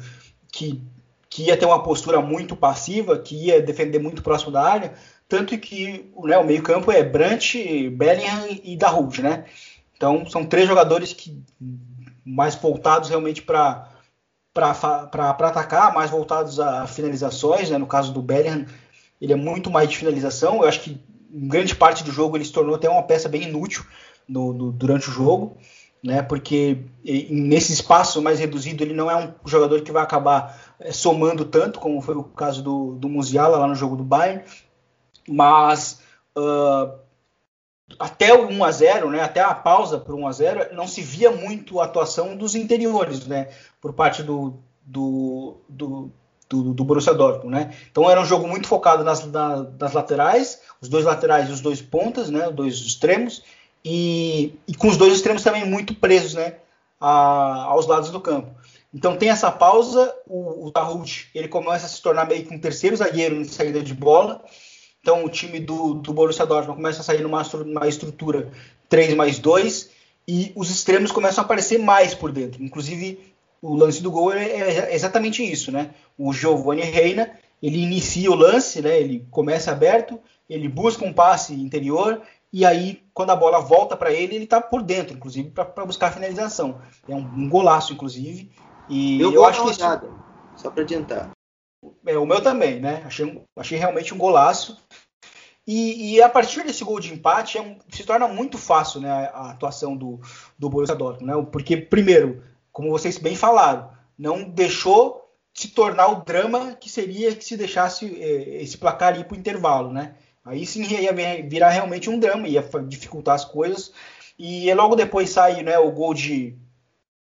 B: que, que ia ter uma postura muito passiva, que ia defender muito próximo da área, tanto que né, o meio-campo é Brandt, Bellingham e Dahoud, né? Então são três jogadores que mais voltados realmente para para atacar, mais voltados a finalizações, né? no caso do Bellingham, ele é muito mais de finalização. Eu acho que em grande parte do jogo ele se tornou até uma peça bem inútil no, no, durante o jogo, né? Porque nesse espaço mais reduzido ele não é um jogador que vai acabar é, somando tanto, como foi o caso do, do Musiala lá no jogo do Bayern. Mas uh, até o 1 a 0 né, até a pausa para 1 a 0 não se via muito a atuação dos interiores, né, por parte do, do, do, do, do Borussia Dortmund, né? Então era um jogo muito focado nas, na, nas laterais, os dois laterais e os dois pontas, né? Os dois extremos e, e com os dois extremos também muito presos, né? A, aos lados do campo. Então tem essa pausa, o, o Tahut, ele começa a se tornar meio que um terceiro zagueiro em saída de bola. Então o time do, do Borussia Dortmund começa a sair numa, numa estrutura 3 mais 2 e os extremos começam a aparecer mais por dentro. Inclusive o lance do gol é, é exatamente isso, né? O Giovanni Reina, ele inicia o lance, né? Ele começa aberto, ele busca um passe interior e aí quando a bola volta para ele, ele está por dentro, inclusive para buscar a finalização. É um, um, golaço, inclusive. E
C: eu, eu acho que esse... só para adiantar.
B: É, o meu também, né? Achei, achei realmente um golaço. E, e, a partir desse gol de empate é um, se torna muito fácil né, a, atuação do, do Borussia Dortmund, né? Porque primeiro como vocês bem falaram, não deixou se tornar o drama que seria que se deixasse eh, esse placar ir para o intervalo, né? Aí sim ia virar realmente um drama, ia dificultar as coisas. E logo depois sai né, o gol de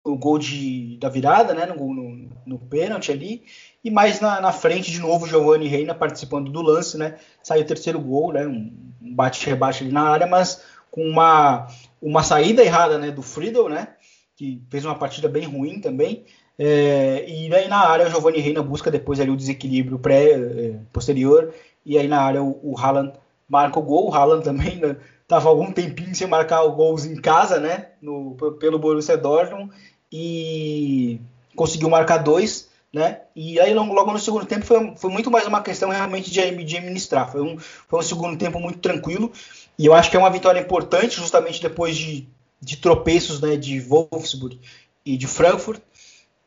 B: o gol de, da virada, né, no, no, no pênalti ali, e mais na, na, frente de novo Giovanni Reina participando do lance, né, sai o terceiro gol, né, um, um bate-rebate ali na área, mas com uma, uma saída errada, né, do Friedel, né, que fez uma partida bem ruim também. É, e aí na área o Giovanni Reina busca depois ali o desequilíbrio pré, é, posterior, e aí na área o, o Haaland marca o gol. O Haaland também né, algum tempinho sem marcar gols em casa, né? No, pelo Borussia Dortmund, e conseguiu marcar dois, né? E aí logo no segundo tempo foi, foi muito mais uma questão realmente de, de administrar. Foi um, foi um segundo tempo muito tranquilo e eu acho que é uma vitória importante justamente depois de, de tropeços né, de Wolfsburg e de Frankfurt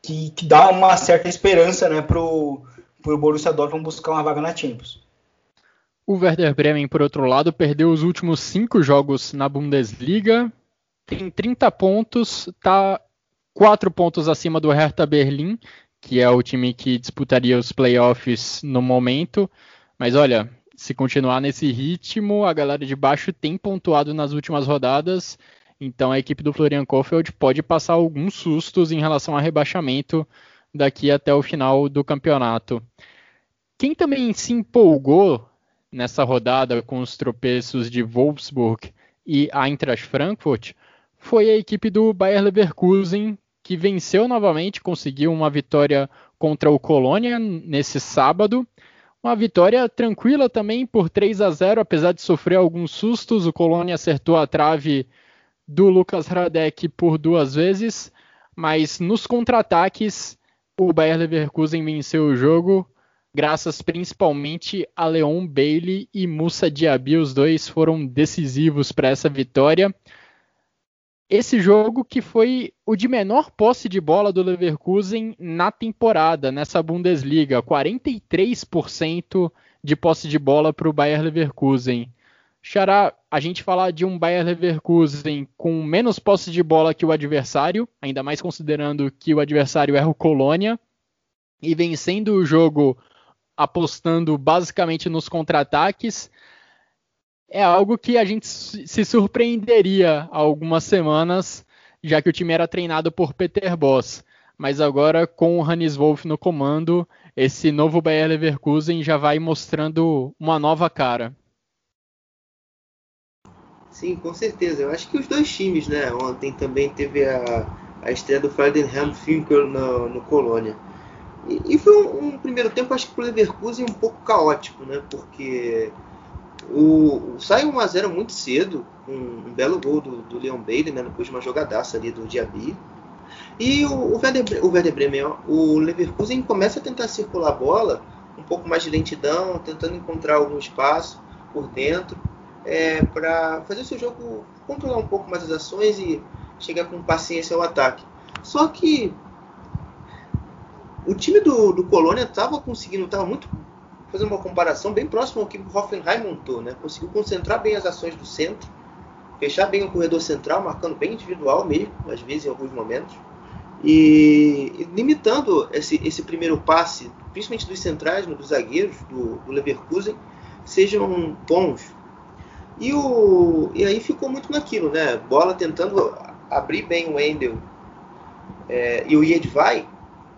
B: que, que dá uma certa esperança né, para o Borussia Dortmund buscar uma vaga na Champions.
A: O Werder Bremen, por outro lado, perdeu os últimos cinco jogos na Bundesliga, tem 30 pontos, está 4 pontos acima do Hertha Berlim, que é o time que disputaria os playoffs no momento. Mas olha, se continuar nesse ritmo, a galera de baixo tem pontuado nas últimas rodadas, então a equipe do Florian Kohfeldt pode passar alguns sustos em relação a rebaixamento daqui até o final do campeonato. Quem também se empolgou nessa rodada com os tropeços de Wolfsburg e Eintracht Frankfurt foi a equipe do Bayer Leverkusen, que venceu novamente, conseguiu uma vitória contra o Colônia nesse sábado. Uma vitória tranquila também por 3 a 0, apesar de sofrer alguns sustos. O Colônia acertou a trave do Lucas Radek por duas vezes, mas nos contra-ataques o Bayer Leverkusen venceu o jogo graças principalmente a Leon Bailey e Musa Diaby, os dois foram decisivos para essa vitória. Esse jogo que foi o de menor posse de bola do Leverkusen na temporada, nessa Bundesliga, 43% de posse de bola para o Bayer Leverkusen. Xará, a gente falar de um Bayer Leverkusen com menos posse de bola que o adversário, ainda mais considerando que o adversário é o Colônia, e vencendo o jogo apostando basicamente nos contra-ataques, é algo que a gente se surpreenderia há algumas semanas, já que o time era treinado por Peter Boss. Mas agora, com o Hannes Wolff no comando, esse novo Bayer Leverkusen já vai mostrando uma nova cara.
C: Sim, com certeza. Eu acho que os dois times, né? Ontem também teve a, a estreia do Friedenhelm Finkel no, no Colônia. E, foi um, um, primeiro tempo, acho que para o Leverkusen um pouco caótico, né? Porque o, o sai 1x0 muito cedo, um, um, belo gol do, do Leon Bailey, né? Depois de uma jogadaça ali do Diaby. E o, o, Werder, o Werder Bremen, o Leverkusen começa a tentar circular a bola, um pouco mais de lentidão, tentando encontrar algum espaço por dentro, é, para fazer o seu jogo, controlar um pouco mais as ações e chegar com paciência ao ataque. Só que o time do, do Colônia estava conseguindo, estava muito fazendo uma comparação bem próxima ao que o Hoffenheim montou, né? Conseguiu concentrar bem as ações do centro, fechar bem o corredor central, marcando bem individual mesmo, às vezes em alguns momentos, e, e limitando esse, esse primeiro passe, principalmente dos centrais, né, dos zagueiros do, do Leverkusen, sejam bons. E, o, e aí ficou muito naquilo, né? Bola tentando abrir bem o Wendel é, e o Jedvai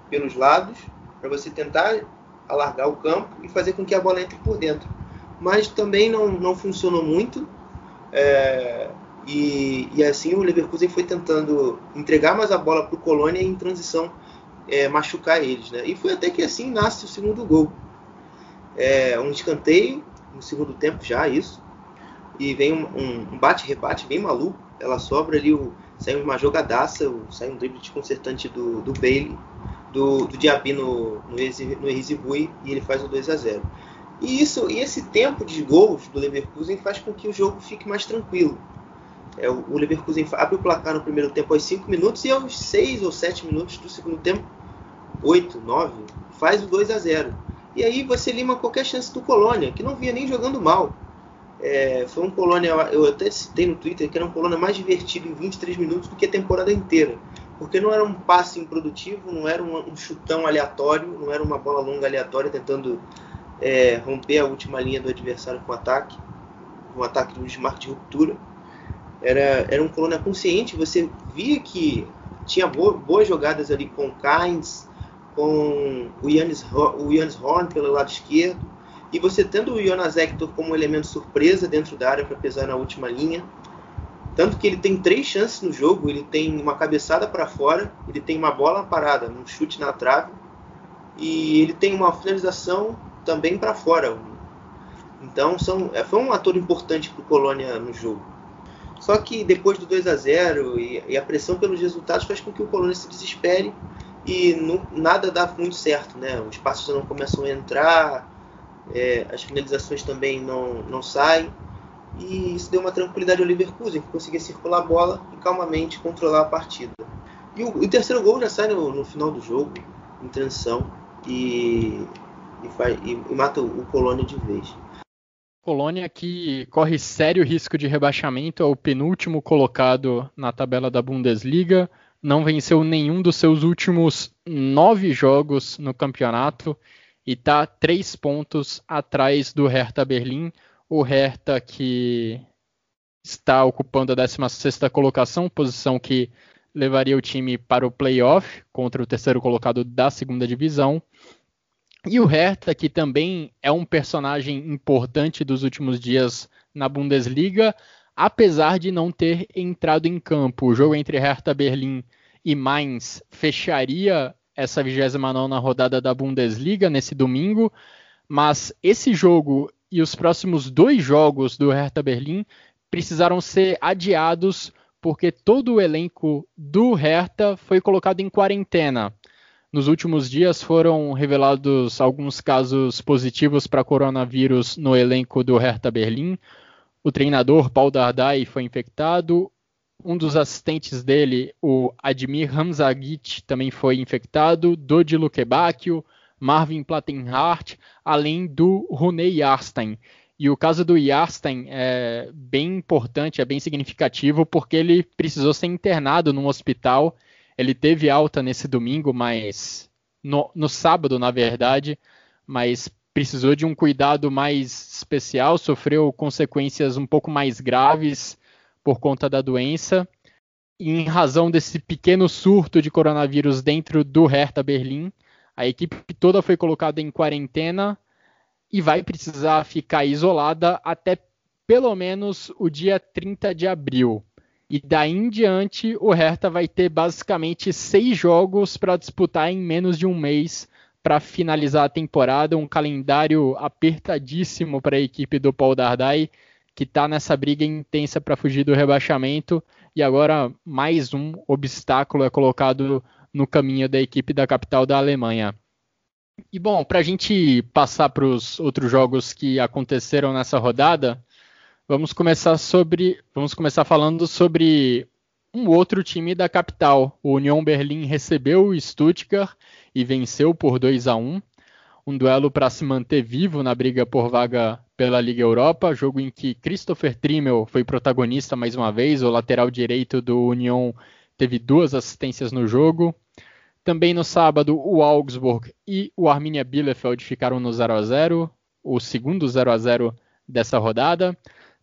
C: pelos lados para você tentar alargar o campo e fazer com que a bola entre por dentro. Mas também não, não funcionou muito. É, e, e, assim o Leverkusen foi tentando entregar mais a bola para o Colônia e em transição é, machucar eles. Né? E foi até que assim nasce o segundo gol. É, um escanteio no segundo tempo já, isso. E vem um, um bate-rebate bem maluco. Ela sobra ali, o, sai uma jogadaça, sai um drible desconcertante do, do Bailey do, do Diaby no, no, no Erizibui e ele faz o 2 a 0 e, isso, e esse tempo de gols do Leverkusen faz com que o jogo fique mais tranquilo. É, o, o Leverkusen abre o placar no primeiro tempo aos 5 minutos e aos 6 ou 7 minutos do segundo tempo, 8, 9, faz o 2 a 0 E aí você lima qualquer chance do Colônia, que não vinha nem jogando mal. É, foi um Colônia, eu até citei no Twitter, que era um Colônia mais divertido em 23 minutos do que a temporada inteira porque não era um passe improdutivo, não era um, um chutão aleatório, não era uma bola longa aleatória tentando é, romper a última linha do adversário com ataque, um ataque do smart de ruptura. Era, era um Colônia consciente, você via que tinha boa, boas jogadas ali com o Kynes, com o Yannis, o Yannis Horn pelo lado esquerdo, e você tendo o Jonas Hector como elemento surpresa dentro da área para pesar na última linha, tanto que ele tem três chances no jogo, ele tem uma cabeçada para fora, ele tem uma bola parada, um chute na trave, e ele tem uma finalização também para fora. Então são, é, foi um ator importante para o Colônia no jogo. Só que depois do 2 a 0 e, e, a pressão pelos resultados faz com que o Colônia se desespere e não, nada dá muito certo, né? Os passos não começam a entrar, é, as finalizações também não, não saem. E isso deu uma tranquilidade ao Leverkusen, que conseguia circular a bola e calmamente controlar a partida. E o, o terceiro gol já sai no, no, final do jogo, em transição, e, e, faz, e, e mata o, o Colônia de vez.
A: Colônia que corre sério risco de rebaixamento, é o penúltimo colocado na tabela da Bundesliga, não venceu nenhum dos seus últimos nove jogos no campeonato e está três pontos atrás do Hertha Berlim. O Hertha que está ocupando a 16ª colocação, posição que levaria o time para o playoff contra o terceiro colocado da segunda divisão. E o Hertha, que também é um personagem importante dos últimos dias na Bundesliga, apesar de não ter entrado em campo. O jogo entre Hertha Berlim e Mainz fecharia essa 29 rodada da Bundesliga nesse domingo, mas esse jogo e os próximos dois jogos do Hertha Berlim precisaram ser adiados porque todo o elenco do Hertha foi colocado em quarentena. Nos últimos dias foram revelados alguns casos positivos para coronavírus no elenco do Hertha Berlim. O treinador Paul Dardai foi infectado, um dos assistentes dele, o Admir Hamzagic, também foi infectado, Dodi Lukebakio, Marvin Plattenhart, além do Rune Yarstein. E o caso do Yarstein é bem importante, é bem significativo, porque ele precisou ser internado num hospital. Ele teve alta nesse domingo, mas no, no sábado, na verdade, mas precisou de um cuidado mais especial, sofreu consequências um pouco mais graves por conta da doença. E em razão desse pequeno surto de coronavírus dentro do Hertha Berlim, a equipe toda foi colocada em quarentena e vai precisar ficar isolada até pelo menos o dia 30 de abril. E daí em diante, o Hertha vai ter basicamente seis jogos para disputar em menos de um mês para finalizar a temporada. Um calendário apertadíssimo para a equipe do Paul Dardai que está nessa briga intensa para fugir do rebaixamento e agora mais um obstáculo é colocado no caminho da equipe da capital da Alemanha. E bom, para a gente passar para os outros jogos que aconteceram nessa rodada, vamos começar sobre, vamos começar falando sobre um outro time da capital. O Union Berlim recebeu o Stuttgart e venceu por 2 a 1 um duelo para se manter vivo na briga por vaga pela Liga Europa, jogo em que Christopher Trimmel foi protagonista mais uma vez, o lateral direito do Union teve duas assistências no jogo. Também no sábado, o Augsburg e o Arminia Bielefeld ficaram no 0 a 0, o segundo 0 a 0 dessa rodada.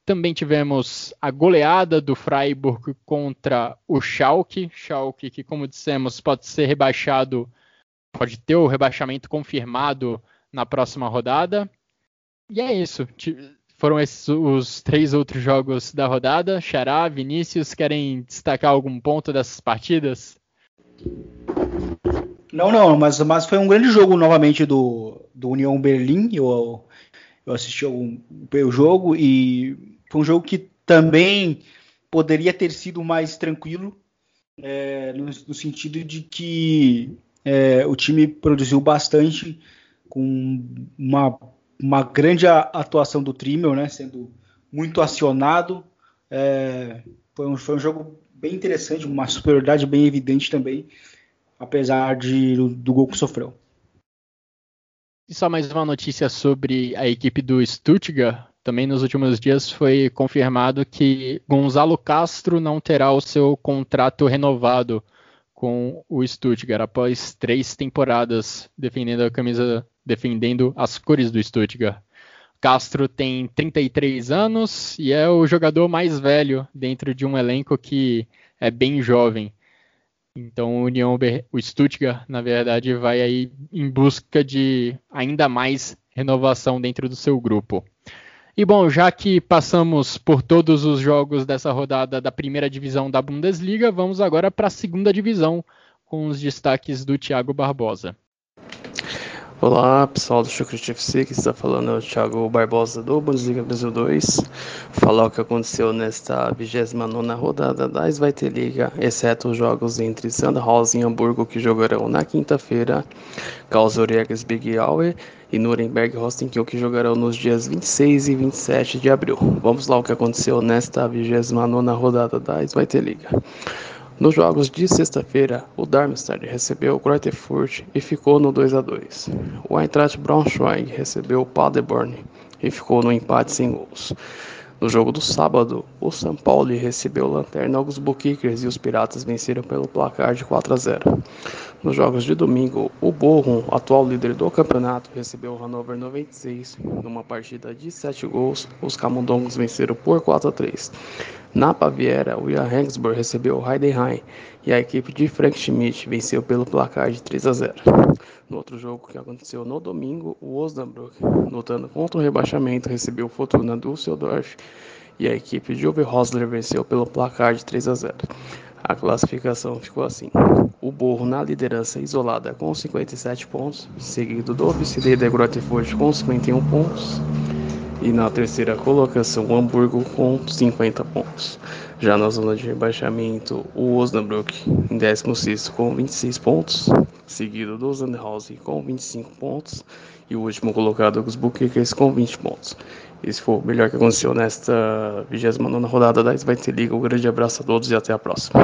A: Também tivemos a goleada do Freiburg contra o Schalke, Schalke que como dissemos pode ser rebaixado pode ter o rebaixamento confirmado na próxima rodada. E é isso. Foram esses os três outros jogos da rodada. Xará, Vinícius, querem destacar algum ponto dessas partidas?
B: Não, não, mas, mas foi um grande jogo novamente do, do União Berlim. Eu, eu assisti o, o jogo e foi um jogo que também poderia ter sido mais tranquilo, é, no, no, sentido de que é, o time produziu bastante, com uma, uma grande atuação do Trimmel, né, sendo muito acionado. É, foi, um, foi um jogo bem interessante, uma superioridade bem evidente também, apesar de, do, do gol que sofreu.
A: E só mais uma notícia sobre a equipe do Stuttgart. Também nos últimos dias foi confirmado que Gonzalo Castro não terá o seu contrato renovado com o Stuttgart após três temporadas defendendo a camisa, defendendo as cores do Stuttgart. Castro tem 33 anos e é o jogador mais velho dentro de um elenco que é bem jovem. Então União, o Stuttgart, na verdade, vai aí em busca de ainda mais renovação dentro do seu grupo. E bom, já que passamos por todos os jogos dessa rodada da primeira divisão da Bundesliga, vamos agora para a segunda divisão com os destaques do Thiago Barbosa.
D: Olá pessoal do Chucrute FC, que está falando é o Thiago Barbosa do Bundesliga Brasil 2. Falar o que aconteceu nesta 29 rodada da Zweite Liga, exceto os jogos entre Sandhausen e Hamburgo que jogarão na quinta-feira, Karlsruhe Big Aue e Nuremberg que jogarão nos dias 26 e 27 de abril. Vamos lá o que aconteceu nesta 29 rodada da Zweite Liga. Nos jogos de sexta-feira, o Darmstadt recebeu o Greuther e ficou no 2 a 2. O Eintracht Braunschweig recebeu o Paderborn e ficou no empate sem gols. No jogo do sábado, o São Paulo recebeu o Lanterna Augsburg Kickers e os Piratas venceram pelo placar de 4 a 0. Nos jogos de domingo, o Bochum, atual líder do campeonato, recebeu o Hannover 96 numa partida de 7 gols. Os Camundongos venceram por 4 a 3. Na Baviera, o Johannesburg recebeu o Heidenheim e a equipe de Frank Schmidt venceu pelo placar de 3 a 0. No outro jogo que aconteceu no domingo, o Osnabrück, lutando contra o rebaixamento, recebeu Fortuna Düsseldorf e a equipe de Uwe Rosler venceu pelo placar de 3 a 0. A classificação ficou assim: o Borro na liderança isolada com 57 pontos, seguido do vice-líder Grotefurt com 51 pontos. E na terceira colocação, o Hamburgo com 50 pontos. Já na zona de rebaixamento, o Osnabrück em 16 com 26 pontos, seguido do Sandhausen com 25 pontos e o último colocado, os Bukickers, com 20 pontos. Esse foi o melhor que aconteceu nesta 29 rodada da Svite Liga. Um grande abraço a todos e até a próxima.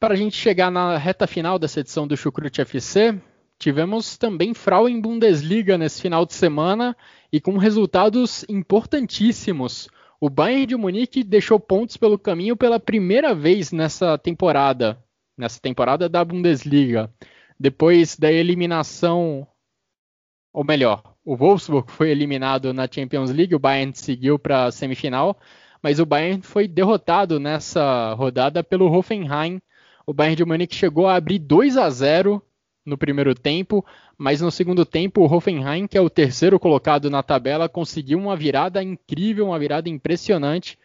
A: Para a gente chegar na reta final dessa edição do Chucrute FC, tivemos também Frauen Bundesliga nesse final de semana e com resultados importantíssimos. O Bayern de Munique deixou pontos pelo caminho pela primeira vez nessa temporada, nessa temporada da Bundesliga. Depois da eliminação, ou melhor, o Wolfsburg foi eliminado na Champions League, o Bayern seguiu para a semifinal, mas o Bayern foi derrotado nessa rodada pelo Hoffenheim. O Bayern de Munique chegou a abrir 2 a 0 no primeiro tempo, mas no segundo tempo o Hoffenheim, que é o terceiro colocado na tabela, conseguiu uma virada incrível, uma virada impressionante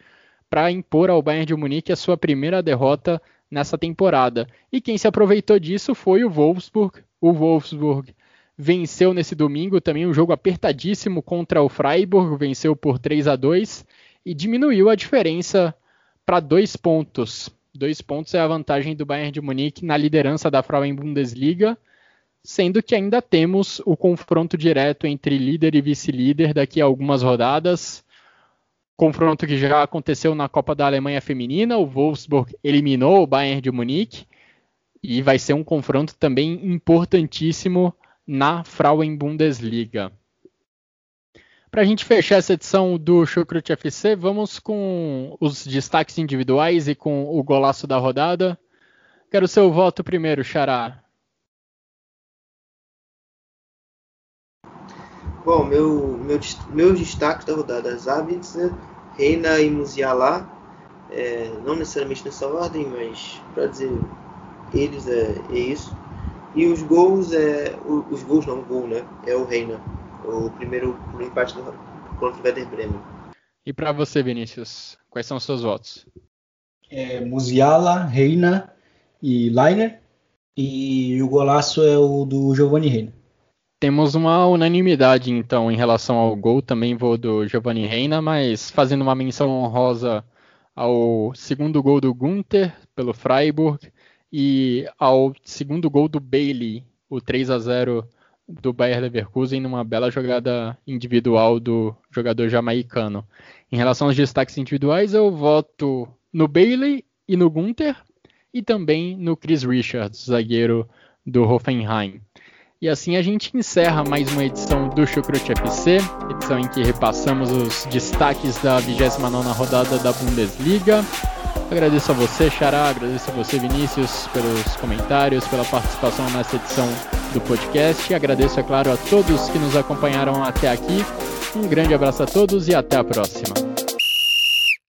A: para impor ao Bayern de Munique a sua primeira derrota nessa temporada. E quem se aproveitou disso foi o Wolfsburg. O Wolfsburg venceu nesse domingo também um jogo apertadíssimo contra o Freiburg, venceu por 3 a 2 e diminuiu a diferença para dois pontos. Dois pontos é a vantagem do Bayern de Munique na liderança da Frauen Bundesliga sendo que ainda temos o confronto direto entre líder e vice-líder daqui a algumas rodadas. Confronto que já aconteceu na Copa da Alemanha Feminina, o Wolfsburg eliminou o Bayern de Munique e vai ser um confronto também importantíssimo na Frauen Bundesliga. Para a gente fechar essa edição do Chucrute FC, vamos com os destaques individuais e com o golaço da rodada. Quero seu voto primeiro, Xará.
C: Bom, meu, meu, meus destaques da rodada: Zabitzer, Reina e Musiala. É, não necessariamente nessa ordem, mas para dizer eles é, é, isso. E os gols é. Os gols não, o gol, né? É o Reina. O primeiro no empate do, contra o Werder Bremen.
A: E para você, Vinícius, quais são os seus votos?
B: É, Musiala, Reina e Leiner. E o golaço é o do Giovanni Reina.
A: Temos uma unanimidade, então, em relação ao gol. Também vou do Giovanni Reina, mas fazendo uma menção honrosa ao segundo gol do Gunther pelo Freiburg e ao segundo gol do Bailey, o 3 a 0 do Bayer Leverkusen, numa bela jogada individual do jogador jamaicano. Em relação aos destaques individuais, eu voto no Bailey e no Gunther e também no Chris Richards, zagueiro do Hoffenheim. E assim a gente encerra mais uma edição do Chucrute FC, edição em que repassamos os destaques da 29 rodada da Bundesliga. Agradeço a você, Xará, agradeço a você, Vinícius, pelos comentários, pela participação nessa edição do podcast. Agradeço, é claro, a todos que nos acompanharam até aqui. Um grande abraço a todos e até a próxima.